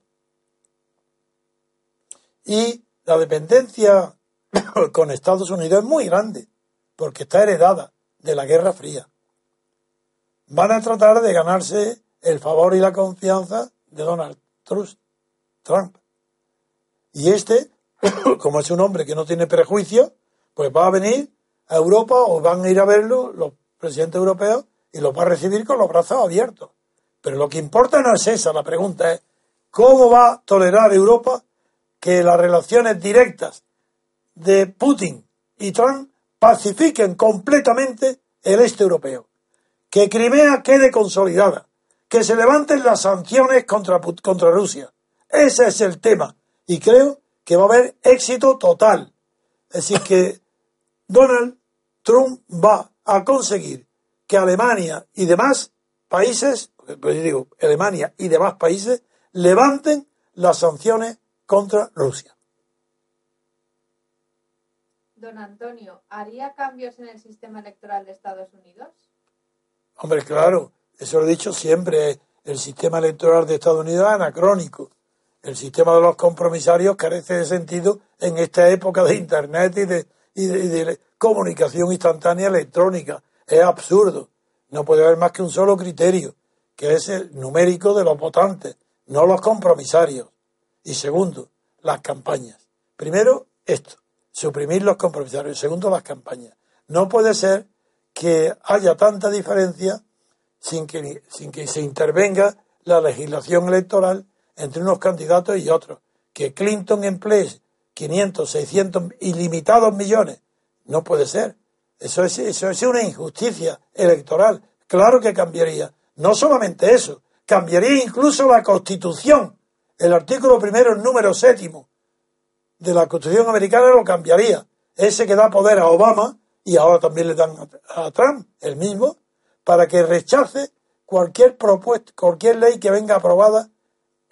Y la dependencia con Estados Unidos es muy grande porque está heredada de la Guerra Fría. Van a tratar de ganarse el favor y la confianza de Donald Trump. Y este, como es un hombre que no tiene prejuicio, pues va a venir a Europa o van a ir a verlo los presidentes europeos y lo va a recibir con los brazos abiertos. Pero lo que importa no es esa, la pregunta es, ¿cómo va a tolerar Europa que las relaciones directas de Putin y Trump pacifiquen completamente el este europeo, que Crimea quede consolidada, que se levanten las sanciones contra Rusia. Ese es el tema. Y creo que va a haber éxito total. Es decir, que Donald Trump va a conseguir que Alemania y demás países, pues digo, Alemania y demás países, levanten las sanciones contra Rusia. Don Antonio, ¿haría cambios en el sistema electoral de Estados Unidos? Hombre, claro, eso lo he dicho siempre. El sistema electoral de Estados Unidos es anacrónico. El sistema de los compromisarios carece de sentido en esta época de Internet y de, y comunicación instantánea electrónica. Es absurdo. No puede haber más que un solo criterio, que es el numérico de los votantes, no los compromisarios. Y segundo, las campañas. Primero, esto, suprimir los compromisarios. Segundo, las campañas. No puede ser que haya tanta diferencia sin que, sin que se intervenga la legislación electoral entre unos candidatos y otros. Que Clinton emplee 500, 600 ilimitados millones. No puede ser. Eso es, eso es una injusticia electoral. Claro que cambiaría. No solamente eso, cambiaría incluso la Constitución. El artículo primero, el número séptimo de la Constitución americana lo cambiaría. Ese que da poder a Obama y ahora también le dan a, Trump el mismo para que rechace cualquier propuesta, cualquier ley que venga aprobada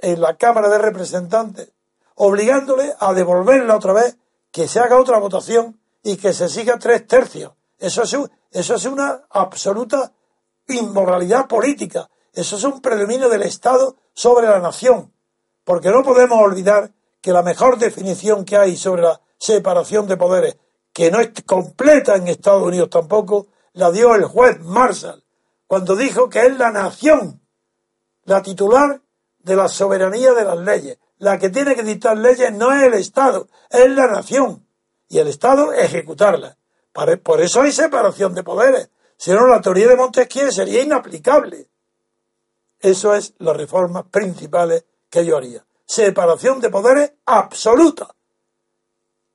en la Cámara de Representantes, obligándole a devolverla otra vez, que se haga otra votación y que se siga tres tercios. Eso es, eso es una absoluta inmoralidad política. Eso es un predominio del Estado sobre la nación. Porque no podemos olvidar que la mejor definición que hay sobre la separación de poderes, que no es completa en Estados Unidos tampoco, la dio el juez Marshall, cuando dijo que es la nación la titular de la soberanía de las leyes. La que tiene que dictar leyes no es el Estado, es la nación. Y el Estado ejecutarlas. Por eso hay separación de poderes. Si no, la teoría de Montesquieu sería inaplicable. Eso es las reformas principales que yo haría. Separación de poderes absoluta.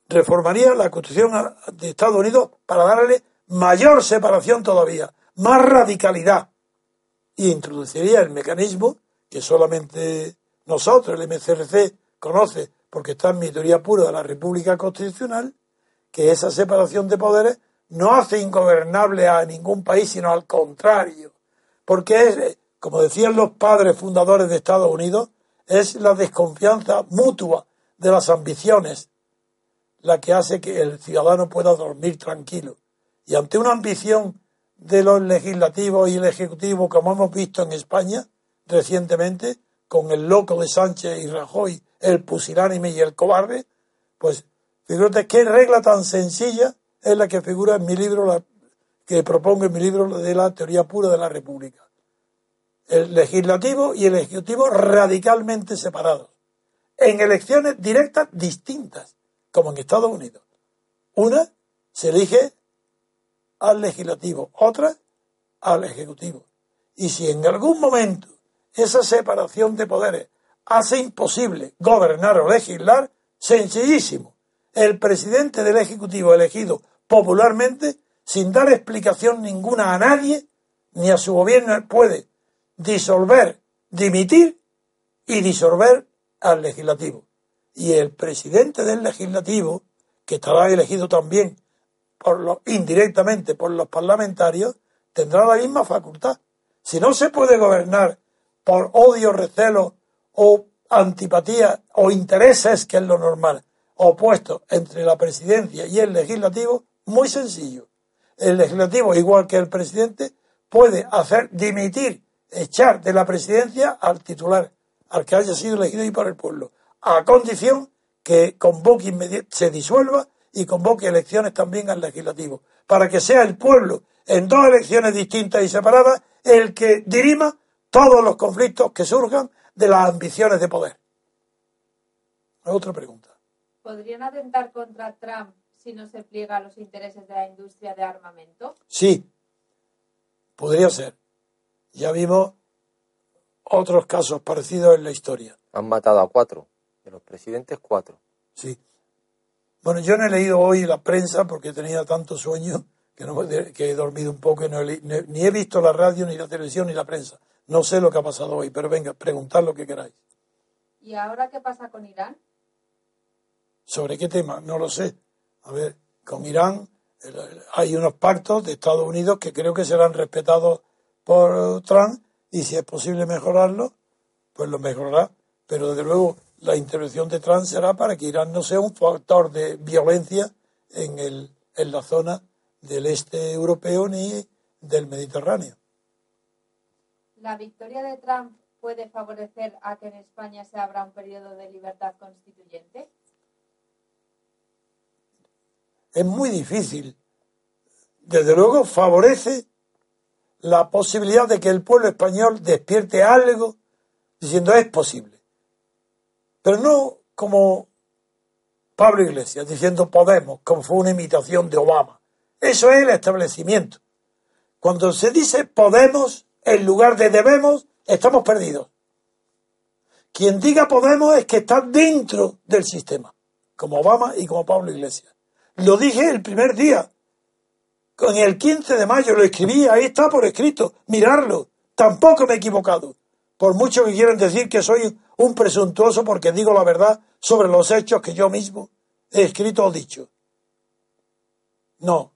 Reformaría la Constitución de Estados Unidos para darle mayor separación todavía, más radicalidad. Y introduciría el mecanismo que solamente nosotros, el MCRC, conoce, porque está en mi teoría pura de la República Constitucional, que esa separación de poderes no hace ingobernable a ningún país, sino al contrario, porque es, como decían los padres fundadores de Estados Unidos, es la desconfianza mutua de las ambiciones la que hace que el ciudadano pueda dormir tranquilo. Y ante una ambición de los legislativos y el ejecutivo, como hemos visto en España recientemente, con el loco de Sánchez y Rajoy, el pusilánime y el cobarde, pues fíjate qué regla tan sencilla es la que figura en mi libro, la, que propongo en mi libro de la teoría pura de la República. El legislativo y el ejecutivo radicalmente separados, en elecciones directas distintas, como en Estados Unidos. Una se elige al legislativo, otra al ejecutivo. Y si en algún momento esa separación de poderes hace imposible gobernar o legislar, sencillísimo. El presidente del Ejecutivo elegido popularmente, sin dar explicación ninguna a nadie, ni a su gobierno, puede disolver, dimitir y disolver al legislativo. Y el presidente del legislativo, que estará elegido también por los, indirectamente por los parlamentarios, tendrá la misma facultad. Si no se puede gobernar por odio, recelo o antipatía o intereses, que es lo normal, opuestos entre la presidencia y el legislativo, muy sencillo. El legislativo, igual que el presidente, puede hacer dimitir, echar de la presidencia al titular, al que haya sido elegido y por el pueblo, a condición que convoque se disuelva y convoque elecciones también al legislativo, para que sea el pueblo en dos elecciones distintas y separadas el que dirima todos los conflictos que surjan de las ambiciones de poder. Otra pregunta. ¿Podrían atentar contra Trump si no se pliega a los intereses de la industria de armamento? Sí, podría ser. Ya vimos otros casos parecidos en la historia. Han matado a cuatro, de los presidentes cuatro. Sí. Bueno, yo no he leído hoy la prensa porque tenía tanto sueño que, no, que he dormido un poco y no ni he visto la radio, ni la televisión, ni la prensa. No sé lo que ha pasado hoy, pero venga, preguntad lo que queráis. ¿Y ahora qué pasa con Irán? ¿Sobre qué tema? No lo sé. A ver, con Irán Hay unos pactos de Estados Unidos que creo que serán respetados por Trump y si es posible mejorarlo, pues lo mejorará. Pero desde luego la intervención de Trump será para que Irán no sea un factor de violencia en, el, en la zona del este europeo ni del Mediterráneo. ¿La victoria de Trump puede favorecer a que en España se abra un periodo de libertad constituyente? Es muy difícil. Desde luego favorece la posibilidad de que el pueblo español despierte algo diciendo es posible. Pero no como Pablo Iglesias diciendo podemos, como fue una imitación de Obama. Eso es el establecimiento. Cuando se dice podemos en lugar de debemos, estamos perdidos. Quien diga podemos es que está dentro del sistema, como Obama y como Pablo Iglesias. Lo dije el primer día. Con el 15 de mayo lo escribí, ahí está por escrito. Mirarlo. Tampoco me he equivocado. Por mucho que quieran decir que soy un presuntuoso porque digo la verdad sobre los hechos que yo mismo he escrito o dicho. No.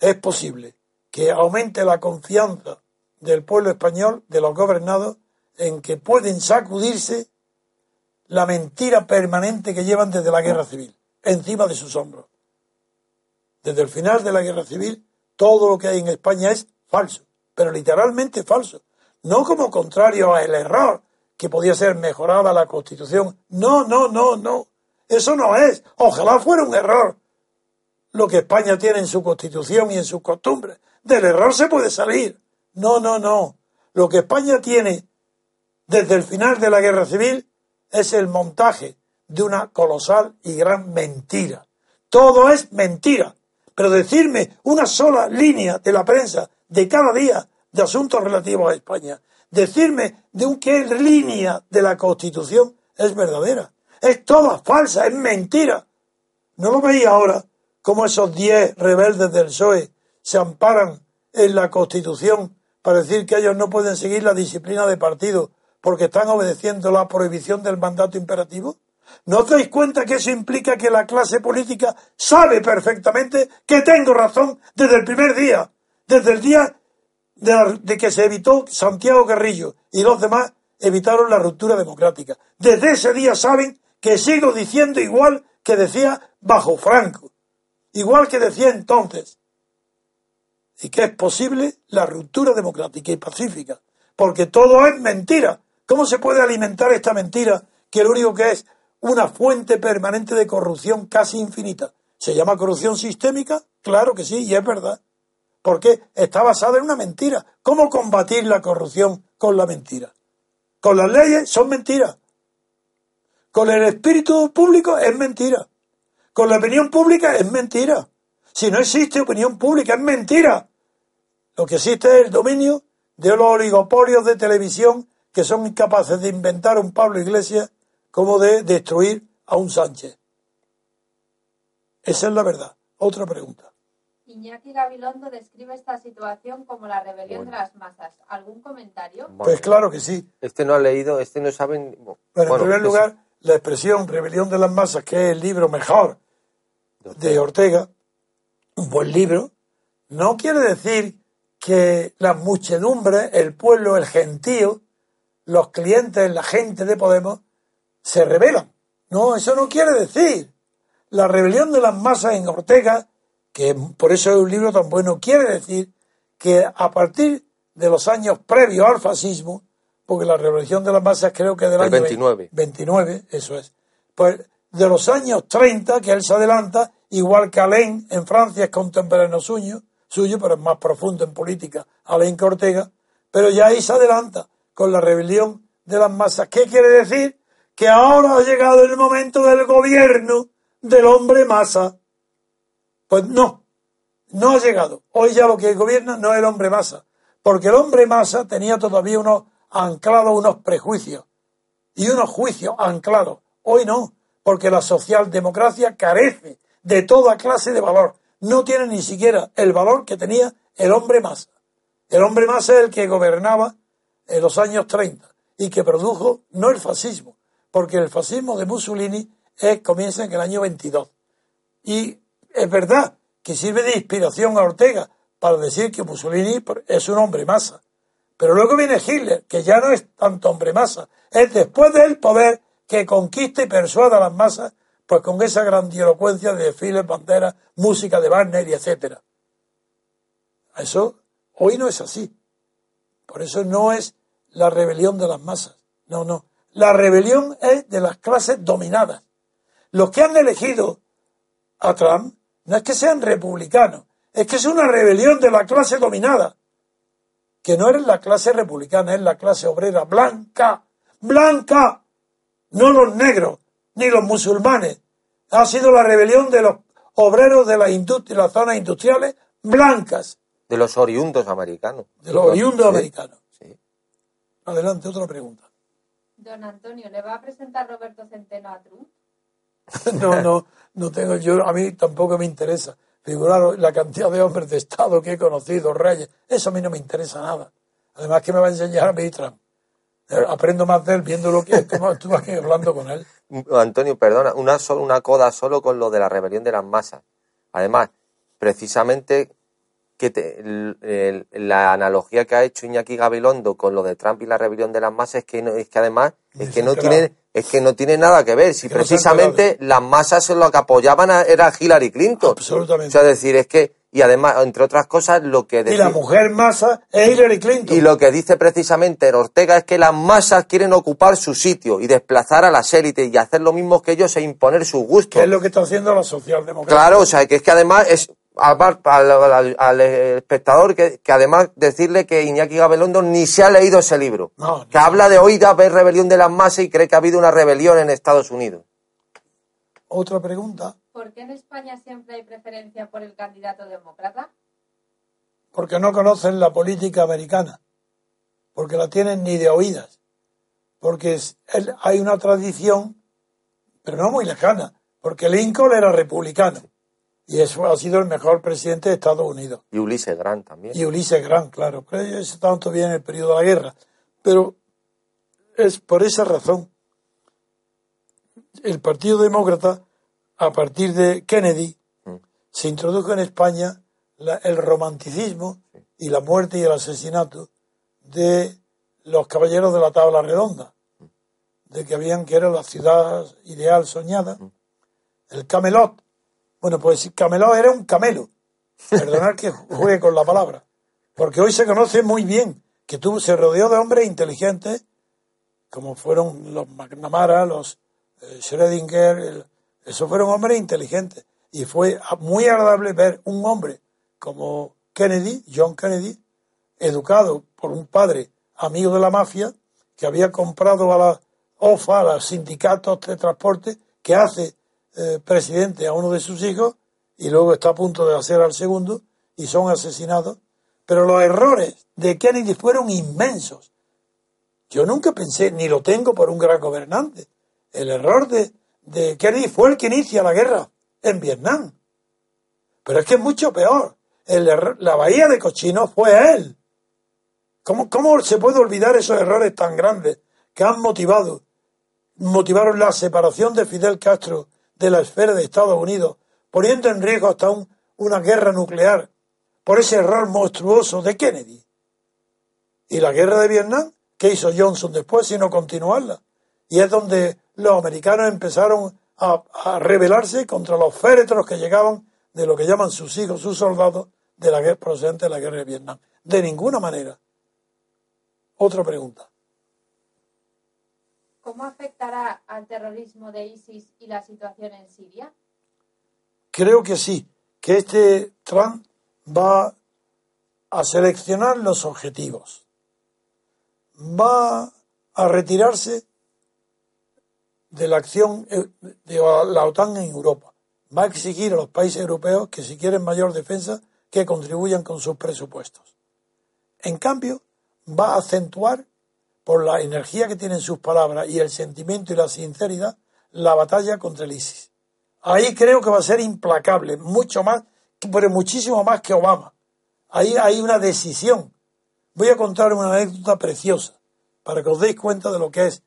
Es posible que aumente la confianza del pueblo español, de los gobernados, en que pueden sacudirse la mentira permanente que llevan desde la guerra civil, encima de sus hombros. Desde el final de la guerra civil, todo lo que hay en España es falso, pero literalmente falso. No como contrario al error, que podía ser mejorada la Constitución. No, no, no, no. Eso no es. Ojalá fuera un error lo que España tiene en su Constitución y en sus costumbres. Del error se puede salir. No, no, no. Lo que España tiene desde el final de la guerra civil es el montaje de una colosal y gran mentira. Todo es mentira. Pero decirme una sola línea de la prensa de cada día de asuntos relativos a España, decirme de un qué línea de la Constitución es verdadera. Es toda falsa, es mentira. ¿No lo veis ahora como esos diez rebeldes del PSOE se amparan en la Constitución para decir que ellos no pueden seguir la disciplina de partido porque están obedeciendo la prohibición del mandato imperativo? ¿No os dais cuenta que eso implica que la clase política sabe perfectamente que tengo razón desde el primer día, desde el día de, que se evitó Santiago Carrillo y los demás evitaron la ruptura democrática? Desde ese día saben que sigo diciendo igual que decía bajo Franco, igual que decía entonces, y que es posible la ruptura democrática y pacífica, porque todo es mentira. ¿Cómo se puede alimentar esta mentira que lo único que es una fuente permanente de corrupción casi infinita? ¿Se llama corrupción sistémica? Claro que sí, y es verdad. Porque está basada en una mentira. ¿Cómo combatir la corrupción con la mentira? Con las leyes son mentiras. Con el espíritu público es mentira. Con la opinión pública es mentira. Si no existe opinión pública, es mentira. Lo que existe es el dominio de los oligopolios de televisión que son incapaces de inventar un Pablo Iglesias como de destruir a un Sánchez. Esa es la verdad. Otra pregunta. Iñaki Gabilondo describe esta situación como la rebelión de las masas. ¿Algún comentario? pues claro que sí. Este no ha leído, este no saben. Bueno, en primer lugar, la expresión rebelión de las masas, que es el libro mejor de Ortega, un buen libro, no quiere decir que las muchedumbres, el pueblo, el gentío, los clientes, la gente de Podemos, se rebelan. No, eso no quiere decir. La rebelión de las masas en Ortega, que por eso es un libro tan bueno, quiere decir que a partir de los años previos al fascismo, porque la revolución de las masas creo que del año 29. 29, eso es. Pues de los años 30, que él se adelanta, igual que Alain en Francia es contemporáneo suyo, suyo, pero es más profundo en política, Alain Ortega, pero ya ahí se adelanta con la rebelión de las masas. ¿Qué quiere decir? Que ahora ha llegado el momento del gobierno del hombre masa. Pues no, no ha llegado. Hoy ya lo que gobierna no es el hombre masa, porque el hombre masa tenía todavía unos anclados, unos prejuicios y unos juicios anclados. Hoy no, porque la socialdemocracia carece de toda clase de valor. No tiene ni siquiera el valor que tenía el hombre masa. El hombre masa es el que gobernaba en los años 30 y que produjo no el fascismo, porque el fascismo de Mussolini es, comienza en el año 22. Y es verdad que sirve de inspiración a Ortega para decir que Mussolini es un hombre masa. Pero luego viene Hitler, que ya no es tanto hombre masa, es después del poder que conquista y persuada a las masas, pues con esa grandilocuencia de desfiles, banderas, música de Wagner y etcétera. Eso hoy no es así. Por eso no es la rebelión de las masas. No, no. La rebelión es de las clases dominadas. Los que han elegido a Trump no es que sean republicanos, es que es una rebelión de la clase dominada, que no es la clase republicana, es la clase obrera blanca, blanca, no los negros, ni los musulmanes. Ha sido la rebelión de los obreros de la industria, las zonas industriales blancas. De los oriundos americanos. De los oriundos americanos. Sí. Adelante, otra pregunta. Don Antonio, ¿le va a presentar Roberto Centeno a Trump? no, no, no tengo, yo, a mí tampoco me interesa. Figurar la cantidad de hombres de Estado que he conocido, reyes, eso a mí no me interesa nada. Además que me va a enseñar a mí Trump. Aprendo más de él viendo lo que es, como estuve aquí hablando con él. Antonio, perdona, una, una coda solo con lo de la rebelión de las masas. Además, precisamente que la analogía que ha hecho Iñaki Gabilondo con lo de Trump y la rebelión de las masas es que, es que además es que no tiene es que no tiene nada que ver. Si precisamente las masas en lo que apoyaban era Hillary Clinton. Absolutamente. O sea, decir, es que, y además, entre otras cosas, lo que... y la mujer masa es Hillary Clinton. Y lo que dice precisamente Ortega es que las masas quieren ocupar su sitio y desplazar a las élites y hacer lo mismo que ellos e imponer sus gustos. ¿Qué es lo que está haciendo la socialdemocracia? Claro, o sea, que es que además es al, espectador que, además decirle que Iñaki Gabelondo ni se ha leído ese libro, que habla de oída ver rebelión de las masas y cree que ha habido una rebelión en Estados Unidos. Otra pregunta. ¿Por qué en España siempre hay preferencia por el candidato demócrata? Porque no conocen la política americana, porque la tienen ni de oídas, porque hay una tradición, pero no muy lejana, porque Lincoln era republicano y eso ha sido el mejor presidente de Estados Unidos. Y Ulises Grant también. Y Ulises Grant, claro. Pero eso tanto bien en el periodo de la guerra. Pero es por esa razón. El Partido Demócrata, a partir de Kennedy, mm. se introdujo en España el romanticismo y la muerte y el asesinato de los caballeros de la tabla redonda, mm. de que habían que era la ciudad ideal soñada, mm. el Camelot, bueno, pues Camelot era un camelo. Perdonad que juegue con la palabra. Porque hoy se conoce muy bien que tú se rodeó de hombres inteligentes, como fueron los McNamara, los eh, Schrödinger, esos fueron hombres inteligentes. Y fue muy agradable ver un hombre como Kennedy, John Kennedy, educado por un padre amigo de la mafia, que había comprado a la OFA, a los sindicatos de transporte, que hace eh, presidente a uno de sus hijos y luego está a punto de hacer al segundo y son asesinados. Pero los errores de Kennedy fueron inmensos. Yo nunca pensé, ni lo tengo por un gran gobernante. El error de, de Kennedy fue el que inicia la guerra en Vietnam. Pero es que es mucho peor. El la bahía de Cochino fue él. ¿Cómo, ¿Cómo se puede olvidar esos errores tan grandes que han motivado, motivaron la separación de Fidel Castro de la esfera de Estados Unidos, poniendo en riesgo hasta una guerra nuclear por ese error monstruoso de Kennedy. Y la guerra de Vietnam, ¿qué hizo Johnson después sino continuarla? Y es donde los americanos empezaron a, rebelarse contra los féretros que llegaban de lo que llaman sus hijos, sus soldados, de la guerra procedente de la guerra de Vietnam. De ninguna manera. Otra pregunta. ¿Cómo afectará al terrorismo de ISIS y la situación en Siria? Creo que sí, que este Trump va a seleccionar los objetivos, va a retirarse de la acción de la OTAN en Europa, va a exigir a los países europeos que si quieren mayor defensa, que contribuyan con sus presupuestos. En cambio, va a acentuar por la energía que tienen sus palabras y el sentimiento y la sinceridad, la batalla contra el ISIS. Ahí creo que va a ser implacable, mucho más, pero muchísimo más que Obama. Ahí hay una decisión. Voy a contar una anécdota preciosa para que os deis cuenta de lo que es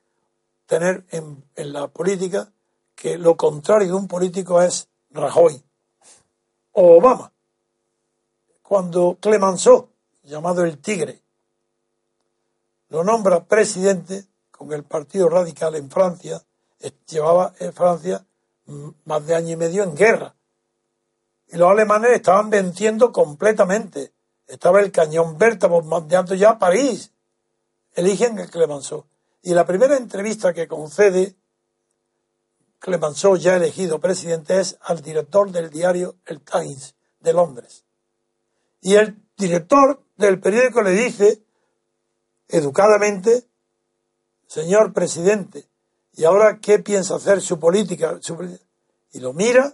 tener en, en la política que lo contrario de un político es Rajoy o Obama. cuando Clemenceau, llamado el Tigre, lo nombra presidente con el Partido Radical en Francia, llevaba en Francia más de año y medio en guerra. Y los alemanes estaban venciendo completamente. Estaba el cañón Berta bombardeando ya París. Eligen el Clemenceau. Y la primera entrevista que concede Clemenceau, ya elegido presidente, es al director del diario El Times de Londres. Y el director del periódico le dice, educadamente, señor presidente, ¿y ahora qué piensa hacer su política? Y lo mira,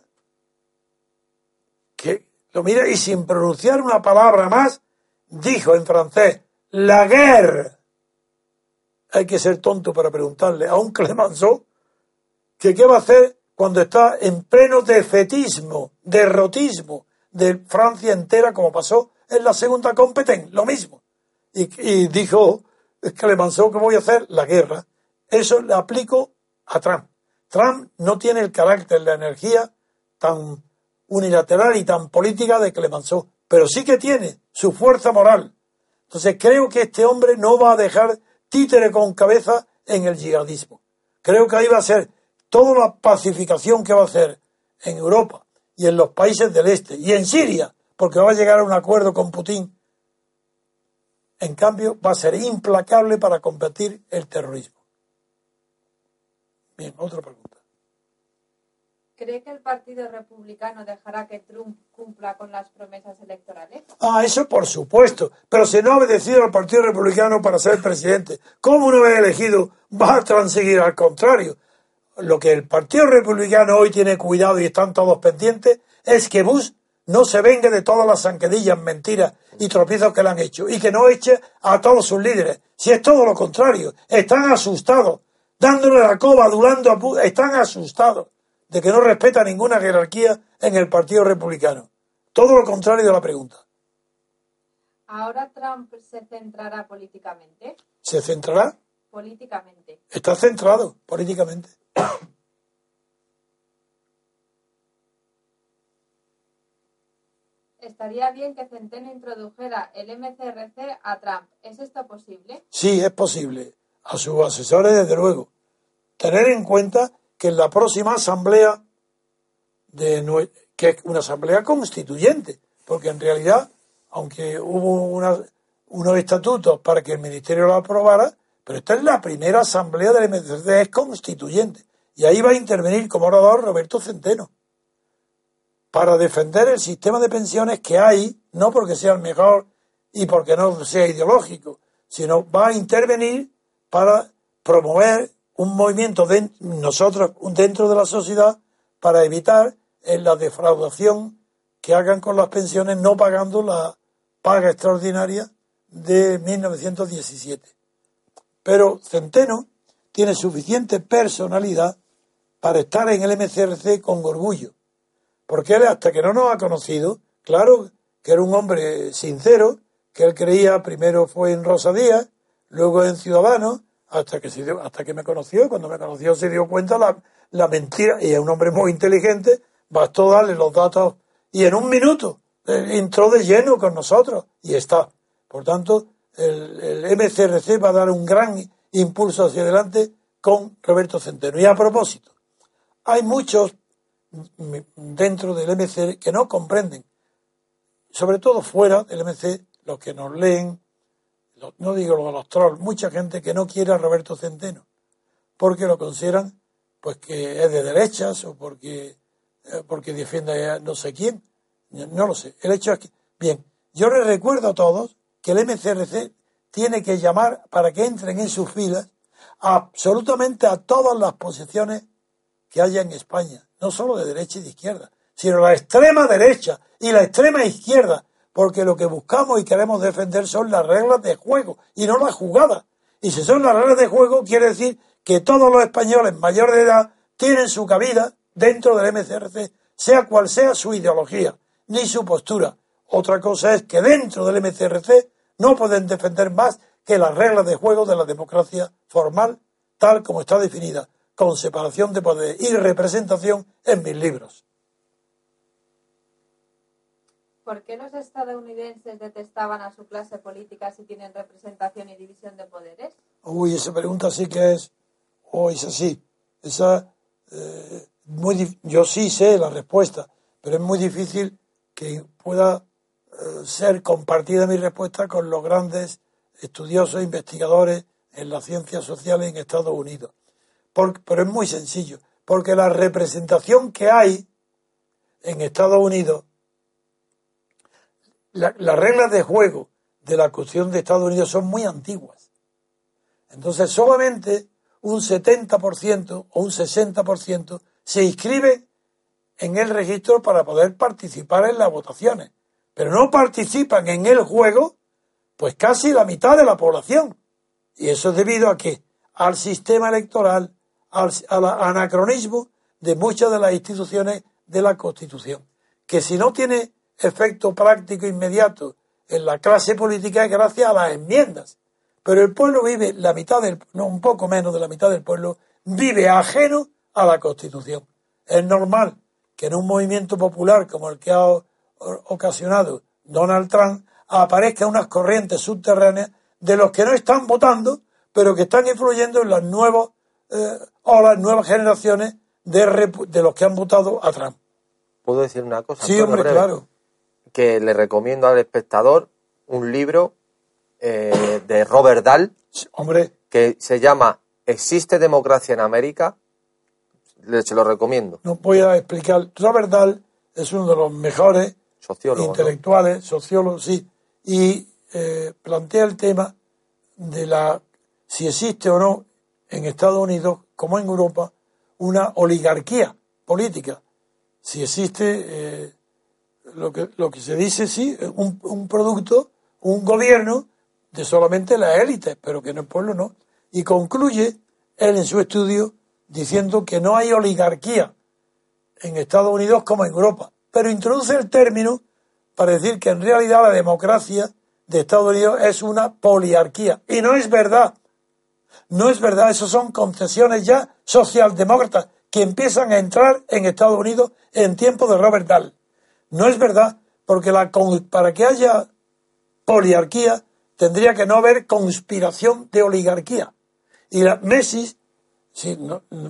que lo mira y sin pronunciar una palabra más, dijo en francés, la guerra. Hay que ser tonto para preguntarle a un Clemenceau que qué va a hacer cuando está en pleno defetismo, derrotismo de Francia entera, como pasó en la segunda competencia, lo mismo. Y, y dijo Clemenceau que voy a hacer la guerra. Eso le aplico a Trump. Trump no tiene el carácter, la energía tan unilateral y tan política de Clemenceau, pero sí que tiene su fuerza moral. Entonces creo que este hombre no va a dejar títere con cabeza en el yihadismo. Creo que ahí va a ser toda la pacificación que va a hacer en Europa y en los países del este y en Siria, porque va a llegar a un acuerdo con Putin. En cambio, va a ser implacable para combatir el terrorismo. Bien, otra pregunta. ¿Cree que el Partido Republicano dejará que Trump cumpla con las promesas electorales? Ah, eso por supuesto. Pero si no ha obedecido al Partido Republicano para ser presidente, ¿cómo una vez elegido va a transigir? Al contrario, lo que el Partido Republicano hoy tiene cuidado y están todos pendientes es que Bush no se venga de todas las zanquedillas, mentiras y tropiezos que le han hecho y que no eche a todos sus líderes. Si es todo lo contrario, están asustados dándole la coba, adulando a están asustados de que no respeta ninguna jerarquía en el Partido Republicano. Todo lo contrario de la pregunta. ¿Ahora Trump se centrará políticamente? ¿Se centrará? Políticamente. Está centrado políticamente. Estaría bien que Centeno introdujera el MCRC a Trump. ¿Es esto posible? Sí, es posible a sus asesores, desde luego. Tener en cuenta que en la próxima asamblea, de, que es una asamblea constituyente, porque en realidad, aunque hubo unos estatutos para que el ministerio lo aprobara, pero esta es la primera asamblea del MCC, es constituyente. Y ahí va a intervenir como orador Roberto Centeno, para defender el sistema de pensiones que hay, no porque sea el mejor y porque no sea ideológico, sino va a intervenir para promover un movimiento de nosotros dentro de la sociedad para evitar la defraudación que hagan con las pensiones no pagando la paga extraordinaria de 1917. Pero Centeno tiene suficiente personalidad para estar en el MCRC con orgullo, porque él hasta que no nos ha conocido, claro que era un hombre sincero, que él creía primero fue en Rosa Díaz, luego en Ciudadanos, hasta que, se dio, hasta que me conoció, y cuando me conoció se dio cuenta la, la mentira, y es un hombre muy inteligente, bastó darle los datos, y en un minuto eh, entró de lleno con nosotros, y está. Por tanto, el, el MCRC va a dar un gran impulso hacia adelante con Roberto Centeno. Y a propósito, hay muchos dentro del MC que no comprenden, sobre todo fuera del MC, los que nos leen, no digo lo de los trolls, mucha gente que no quiere a Roberto Centeno, porque lo consideran pues que es de derechas o porque, eh, porque defiende a no sé quién. No lo sé. El hecho es que, bien, yo les recuerdo a todos que el MCRC tiene que llamar para que entren en sus filas absolutamente a todas las posiciones que haya en España, no solo de derecha y de izquierda, sino la extrema derecha y la extrema izquierda, porque lo que buscamos y queremos defender son las reglas de juego y no las jugadas. Y si son las reglas de juego, quiere decir que todos los españoles mayores de edad tienen su cabida dentro del MCRC, sea cual sea su ideología, ni su postura. Otra cosa es que dentro del MCRC no pueden defender más que las reglas de juego de la democracia formal, tal como está definida, con separación de poder y representación en mis libros. ¿Por qué los estadounidenses detestaban a su clase política si tienen representación y división de poderes? Uy, esa pregunta sí que es, o es así. Esa, eh, muy, yo sí sé la respuesta, pero es muy difícil que pueda eh, ser compartida mi respuesta con los grandes estudiosos, investigadores en las ciencias sociales en Estados Unidos. pero es muy sencillo, porque la representación que hay en Estados Unidos, las reglas de juego de la Constitución de Estados Unidos son muy antiguas. Entonces solamente un 70% o un 60% se inscribe en el registro para poder participar en las votaciones, pero no participan en el juego pues casi la mitad de la población. Y eso es debido a que al sistema electoral, al, al anacronismo de muchas de las instituciones de la Constitución, que si no tiene efecto práctico inmediato en la clase política es gracias a las enmiendas. Pero el pueblo vive, la mitad del, no, un poco menos de la mitad del pueblo, vive ajeno a la Constitución. Es normal que en un movimiento popular como el que ha ocasionado Donald Trump aparezcan unas corrientes subterráneas de los que no están votando, pero que están influyendo en las nuevas eh, o las nuevas generaciones de, de, los que han votado a Trump. ¿Puedo decir una cosa? Sí, hombre, claro. Que le recomiendo al espectador un libro eh, de Robert Dahl, hombre. que se llama ¿Existe democracia en América? se lo recomiendo. No voy a explicar. Robert Dahl es uno de los mejores intelectuales, sociólogos, sí, y eh, plantea el tema de la si existe o no en Estados Unidos, como en Europa, una oligarquía política. Si existe eh, lo, que, lo que se dice, sí, un, un producto, un gobierno de solamente la élite, pero que en el pueblo no. Y concluye él en su estudio diciendo que no hay oligarquía en Estados Unidos como en Europa, pero introduce el término para decir que en realidad la democracia de Estados Unidos es una poliarquía. Y no es verdad. No es verdad. Eso son concesiones ya socialdemócratas que empiezan a entrar en Estados Unidos en tiempo de Robert Dahl. No es verdad, porque la, para que haya poliarquía tendría que no haber conspiración de oligarquía. Y la, Messi sí,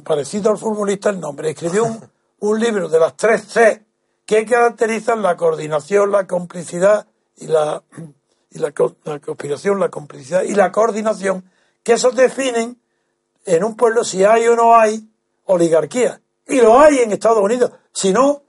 parecido al futbolista el nombre, escribió un, un libro de las tres C que caracterizan la coordinación, la complicidad y la, y la, conspiración, la complicidad y la coordinación, que esos definen en un pueblo si hay o no hay oligarquía. Y lo hay en Estados Unidos. Si no,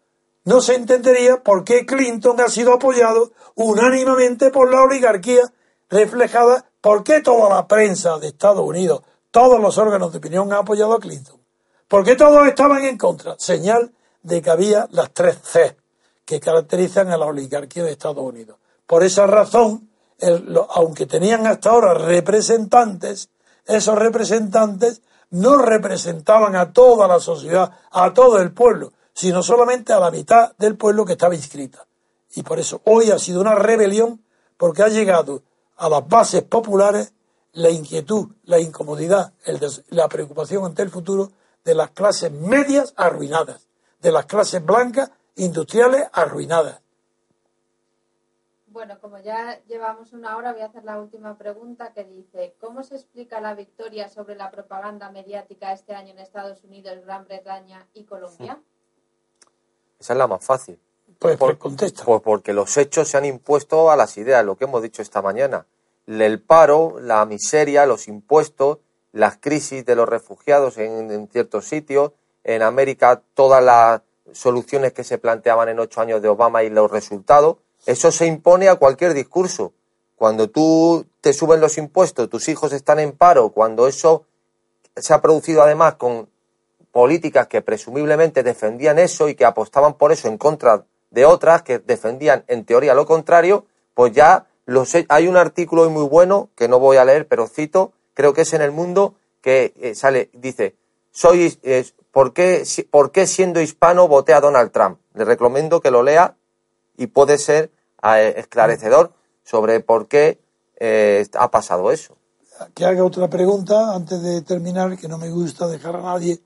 no se entendería por qué Clinton ha sido apoyado unánimemente por la oligarquía reflejada, por qué toda la prensa de Estados Unidos, todos los órganos de opinión han apoyado a Clinton. ¿Por qué todos estaban en contra? Señal de que había las tres C que caracterizan a la oligarquía de Estados Unidos. Por esa razón, aunque tenían hasta ahora representantes, esos representantes no representaban a toda la sociedad, a todo el pueblo, sino solamente a la mitad del pueblo que estaba inscrita. Y por eso hoy ha sido una rebelión porque ha llegado a las bases populares la inquietud, la incomodidad, la preocupación ante el futuro de las clases medias arruinadas, de las clases blancas industriales arruinadas. Bueno, como ya llevamos una hora, voy a hacer la última pregunta que dice, ¿cómo se explica la victoria sobre la propaganda mediática este año en Estados Unidos, Gran Bretaña y Colombia? Esa es la más fácil. Pues, por, contesta. Pues porque los hechos se han impuesto a las ideas, lo que hemos dicho esta mañana el paro, la miseria, los impuestos, las crisis de los refugiados en, ciertos sitios, en América todas las soluciones que se planteaban en ocho años de Obama y los resultados, eso se impone a cualquier discurso. Cuando tú te suben los impuestos, tus hijos están en paro, cuando eso se ha producido además con políticas que presumiblemente defendían eso y que apostaban por eso en contra de otras que defendían en teoría lo contrario, pues ya hay un artículo muy bueno que no voy a leer, pero cito, creo que es en el mundo, que eh, sale, dice, soy, ¿por, qué, ¿por qué siendo hispano voté a Donald Trump? Le recomiendo que lo lea y puede ser eh, esclarecedor sobre por qué eh, ha pasado eso. Que haga otra pregunta antes de terminar, que no me gusta dejar a nadie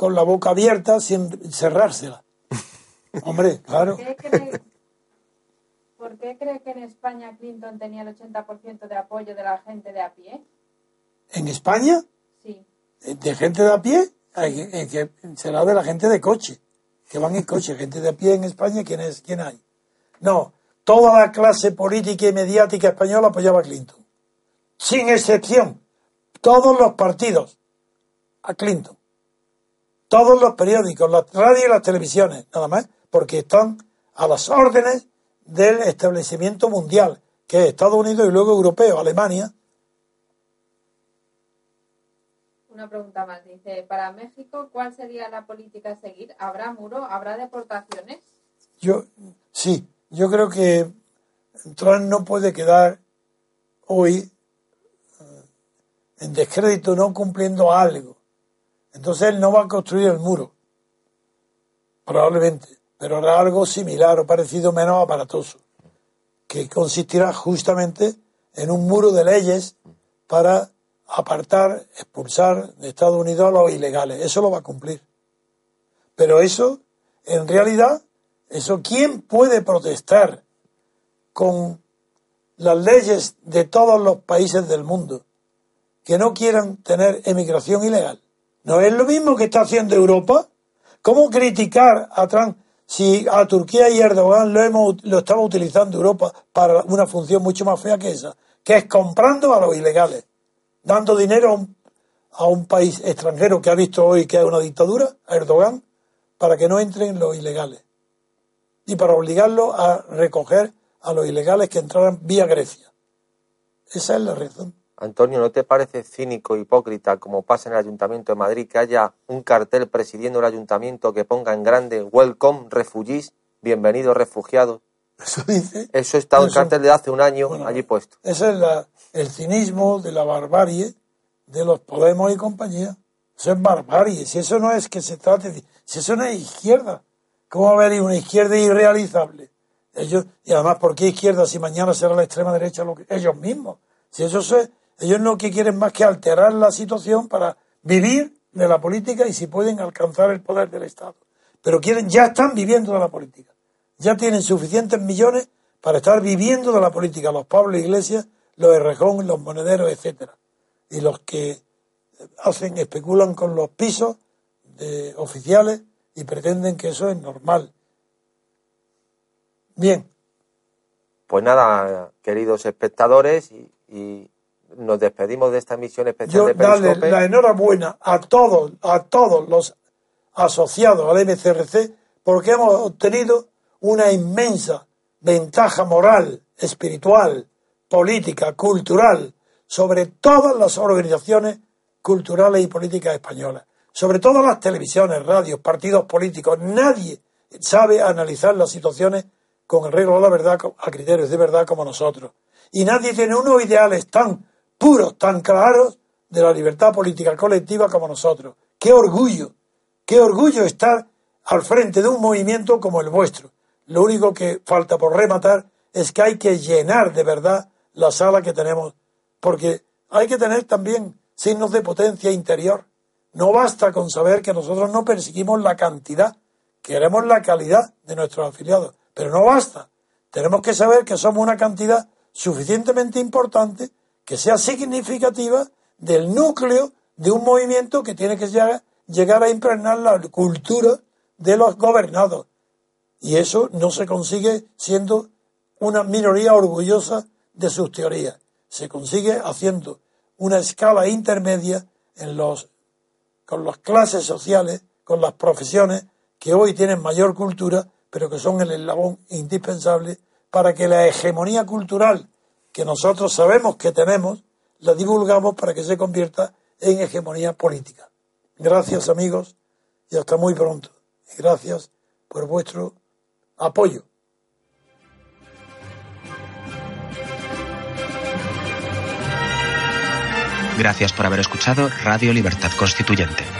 con la boca abierta sin cerrársela. Hombre, claro. ¿por qué cree que en España Clinton tenía el 80% de apoyo de la gente de a pie? ¿En España? Sí. ¿De gente de a pie? Eh, que será de la gente de coche, que van en coche. Gente de a pie en España, ¿quién, es, quién hay? No, toda la clase política y mediática española apoyaba a Clinton. Sin excepción. Todos los partidos a Clinton. Todos los periódicos, las radios y las televisiones, nada más, porque están a las órdenes del establecimiento mundial, que es Estados Unidos y luego europeo, Alemania. Una pregunta más. Dice, para México, ¿cuál sería la política a seguir? ¿Habrá muro? ¿Habrá deportaciones? Yo, sí, yo creo que Trump no puede quedar hoy eh, en descrédito no cumpliendo algo. Entonces él no va a construir el muro, probablemente, pero hará algo similar o parecido menos aparatoso, que consistirá justamente en un muro de leyes para apartar, expulsar de Estados Unidos a los ilegales. Eso lo va a cumplir. Pero eso, en realidad, eso, ¿quién puede protestar con las leyes de todos los países del mundo que no quieran tener emigración ilegal? ¿No es lo mismo que está haciendo Europa? ¿Cómo criticar a Trump si a Turquía y Erdogan lo, hemos, lo estaba utilizando Europa para una función mucho más fea que esa? Que es comprando a los ilegales, dando dinero a un, país extranjero que ha visto hoy que es una dictadura, a Erdogan, para que no entren los ilegales y para obligarlo a recoger a los ilegales que entraran vía Grecia. Esa es la razón. Antonio, ¿no te parece cínico, hipócrita, como pasa en el Ayuntamiento de Madrid, que haya un cartel presidiendo el ayuntamiento que ponga en grande Welcome Refugees, bienvenidos refugiados? Eso dice. Eso está un Eso- cartel de hace un año Bueno, allí puesto. Ese es la- el cinismo de la barbarie de los Podemos y compañía. Eso es barbarie. Si eso no es que se trate de. Si eso no es izquierda. ¿Cómo va a haber una izquierda irrealizable? Ellos, y además, ¿por qué izquierda si mañana será la extrema derecha lo que- ellos mismos? Si eso es, ellos no que quieren más que alterar la situación para vivir de la política y si pueden alcanzar el poder del Estado. Pero quieren, ya están viviendo de la política. Ya tienen suficientes millones para estar viviendo de la política. Los Pablo Iglesias, los Errejón, los monederos, etcétera. Y los que hacen, especulan con los pisos de oficiales y pretenden que eso es normal. Bien, Pues nada, queridos espectadores, y, y nos despedimos de esta emisión especial yo de darle la enhorabuena a todos, a todos los asociados al MCRC porque hemos obtenido una inmensa ventaja moral, espiritual, política, cultural sobre todas las organizaciones culturales y políticas españolas, sobre todas las televisiones, radios, partidos políticos. Nadie sabe analizar las situaciones con el reglo de la verdad, a criterios de verdad como nosotros. Y nadie tiene unos ideales tan puros, tan claros de la libertad política colectiva como nosotros. ¡Qué orgullo! ¡Qué orgullo estar al frente de un movimiento como el vuestro! Lo único que falta por rematar es que hay que llenar de verdad la sala que tenemos, porque hay que tener también signos de potencia interior. No basta con saber que nosotros no perseguimos la cantidad, queremos la calidad de nuestros afiliados, pero no basta. Tenemos que saber que somos una cantidad suficientemente importante que sea significativa del núcleo de un movimiento que tiene que llegar, a impregnar la cultura de los gobernados. Y eso no se consigue siendo una minoría orgullosa de sus teorías. Se consigue haciendo una escala intermedia en los, con las clases sociales, con las profesiones que hoy tienen mayor cultura, pero que son el eslabón indispensable para que la hegemonía cultural que nosotros sabemos que tenemos, la divulgamos para que se convierta en hegemonía política. Gracias amigos y hasta muy pronto. Gracias por vuestro apoyo. Gracias por haber escuchado Radio Libertad Constituyente.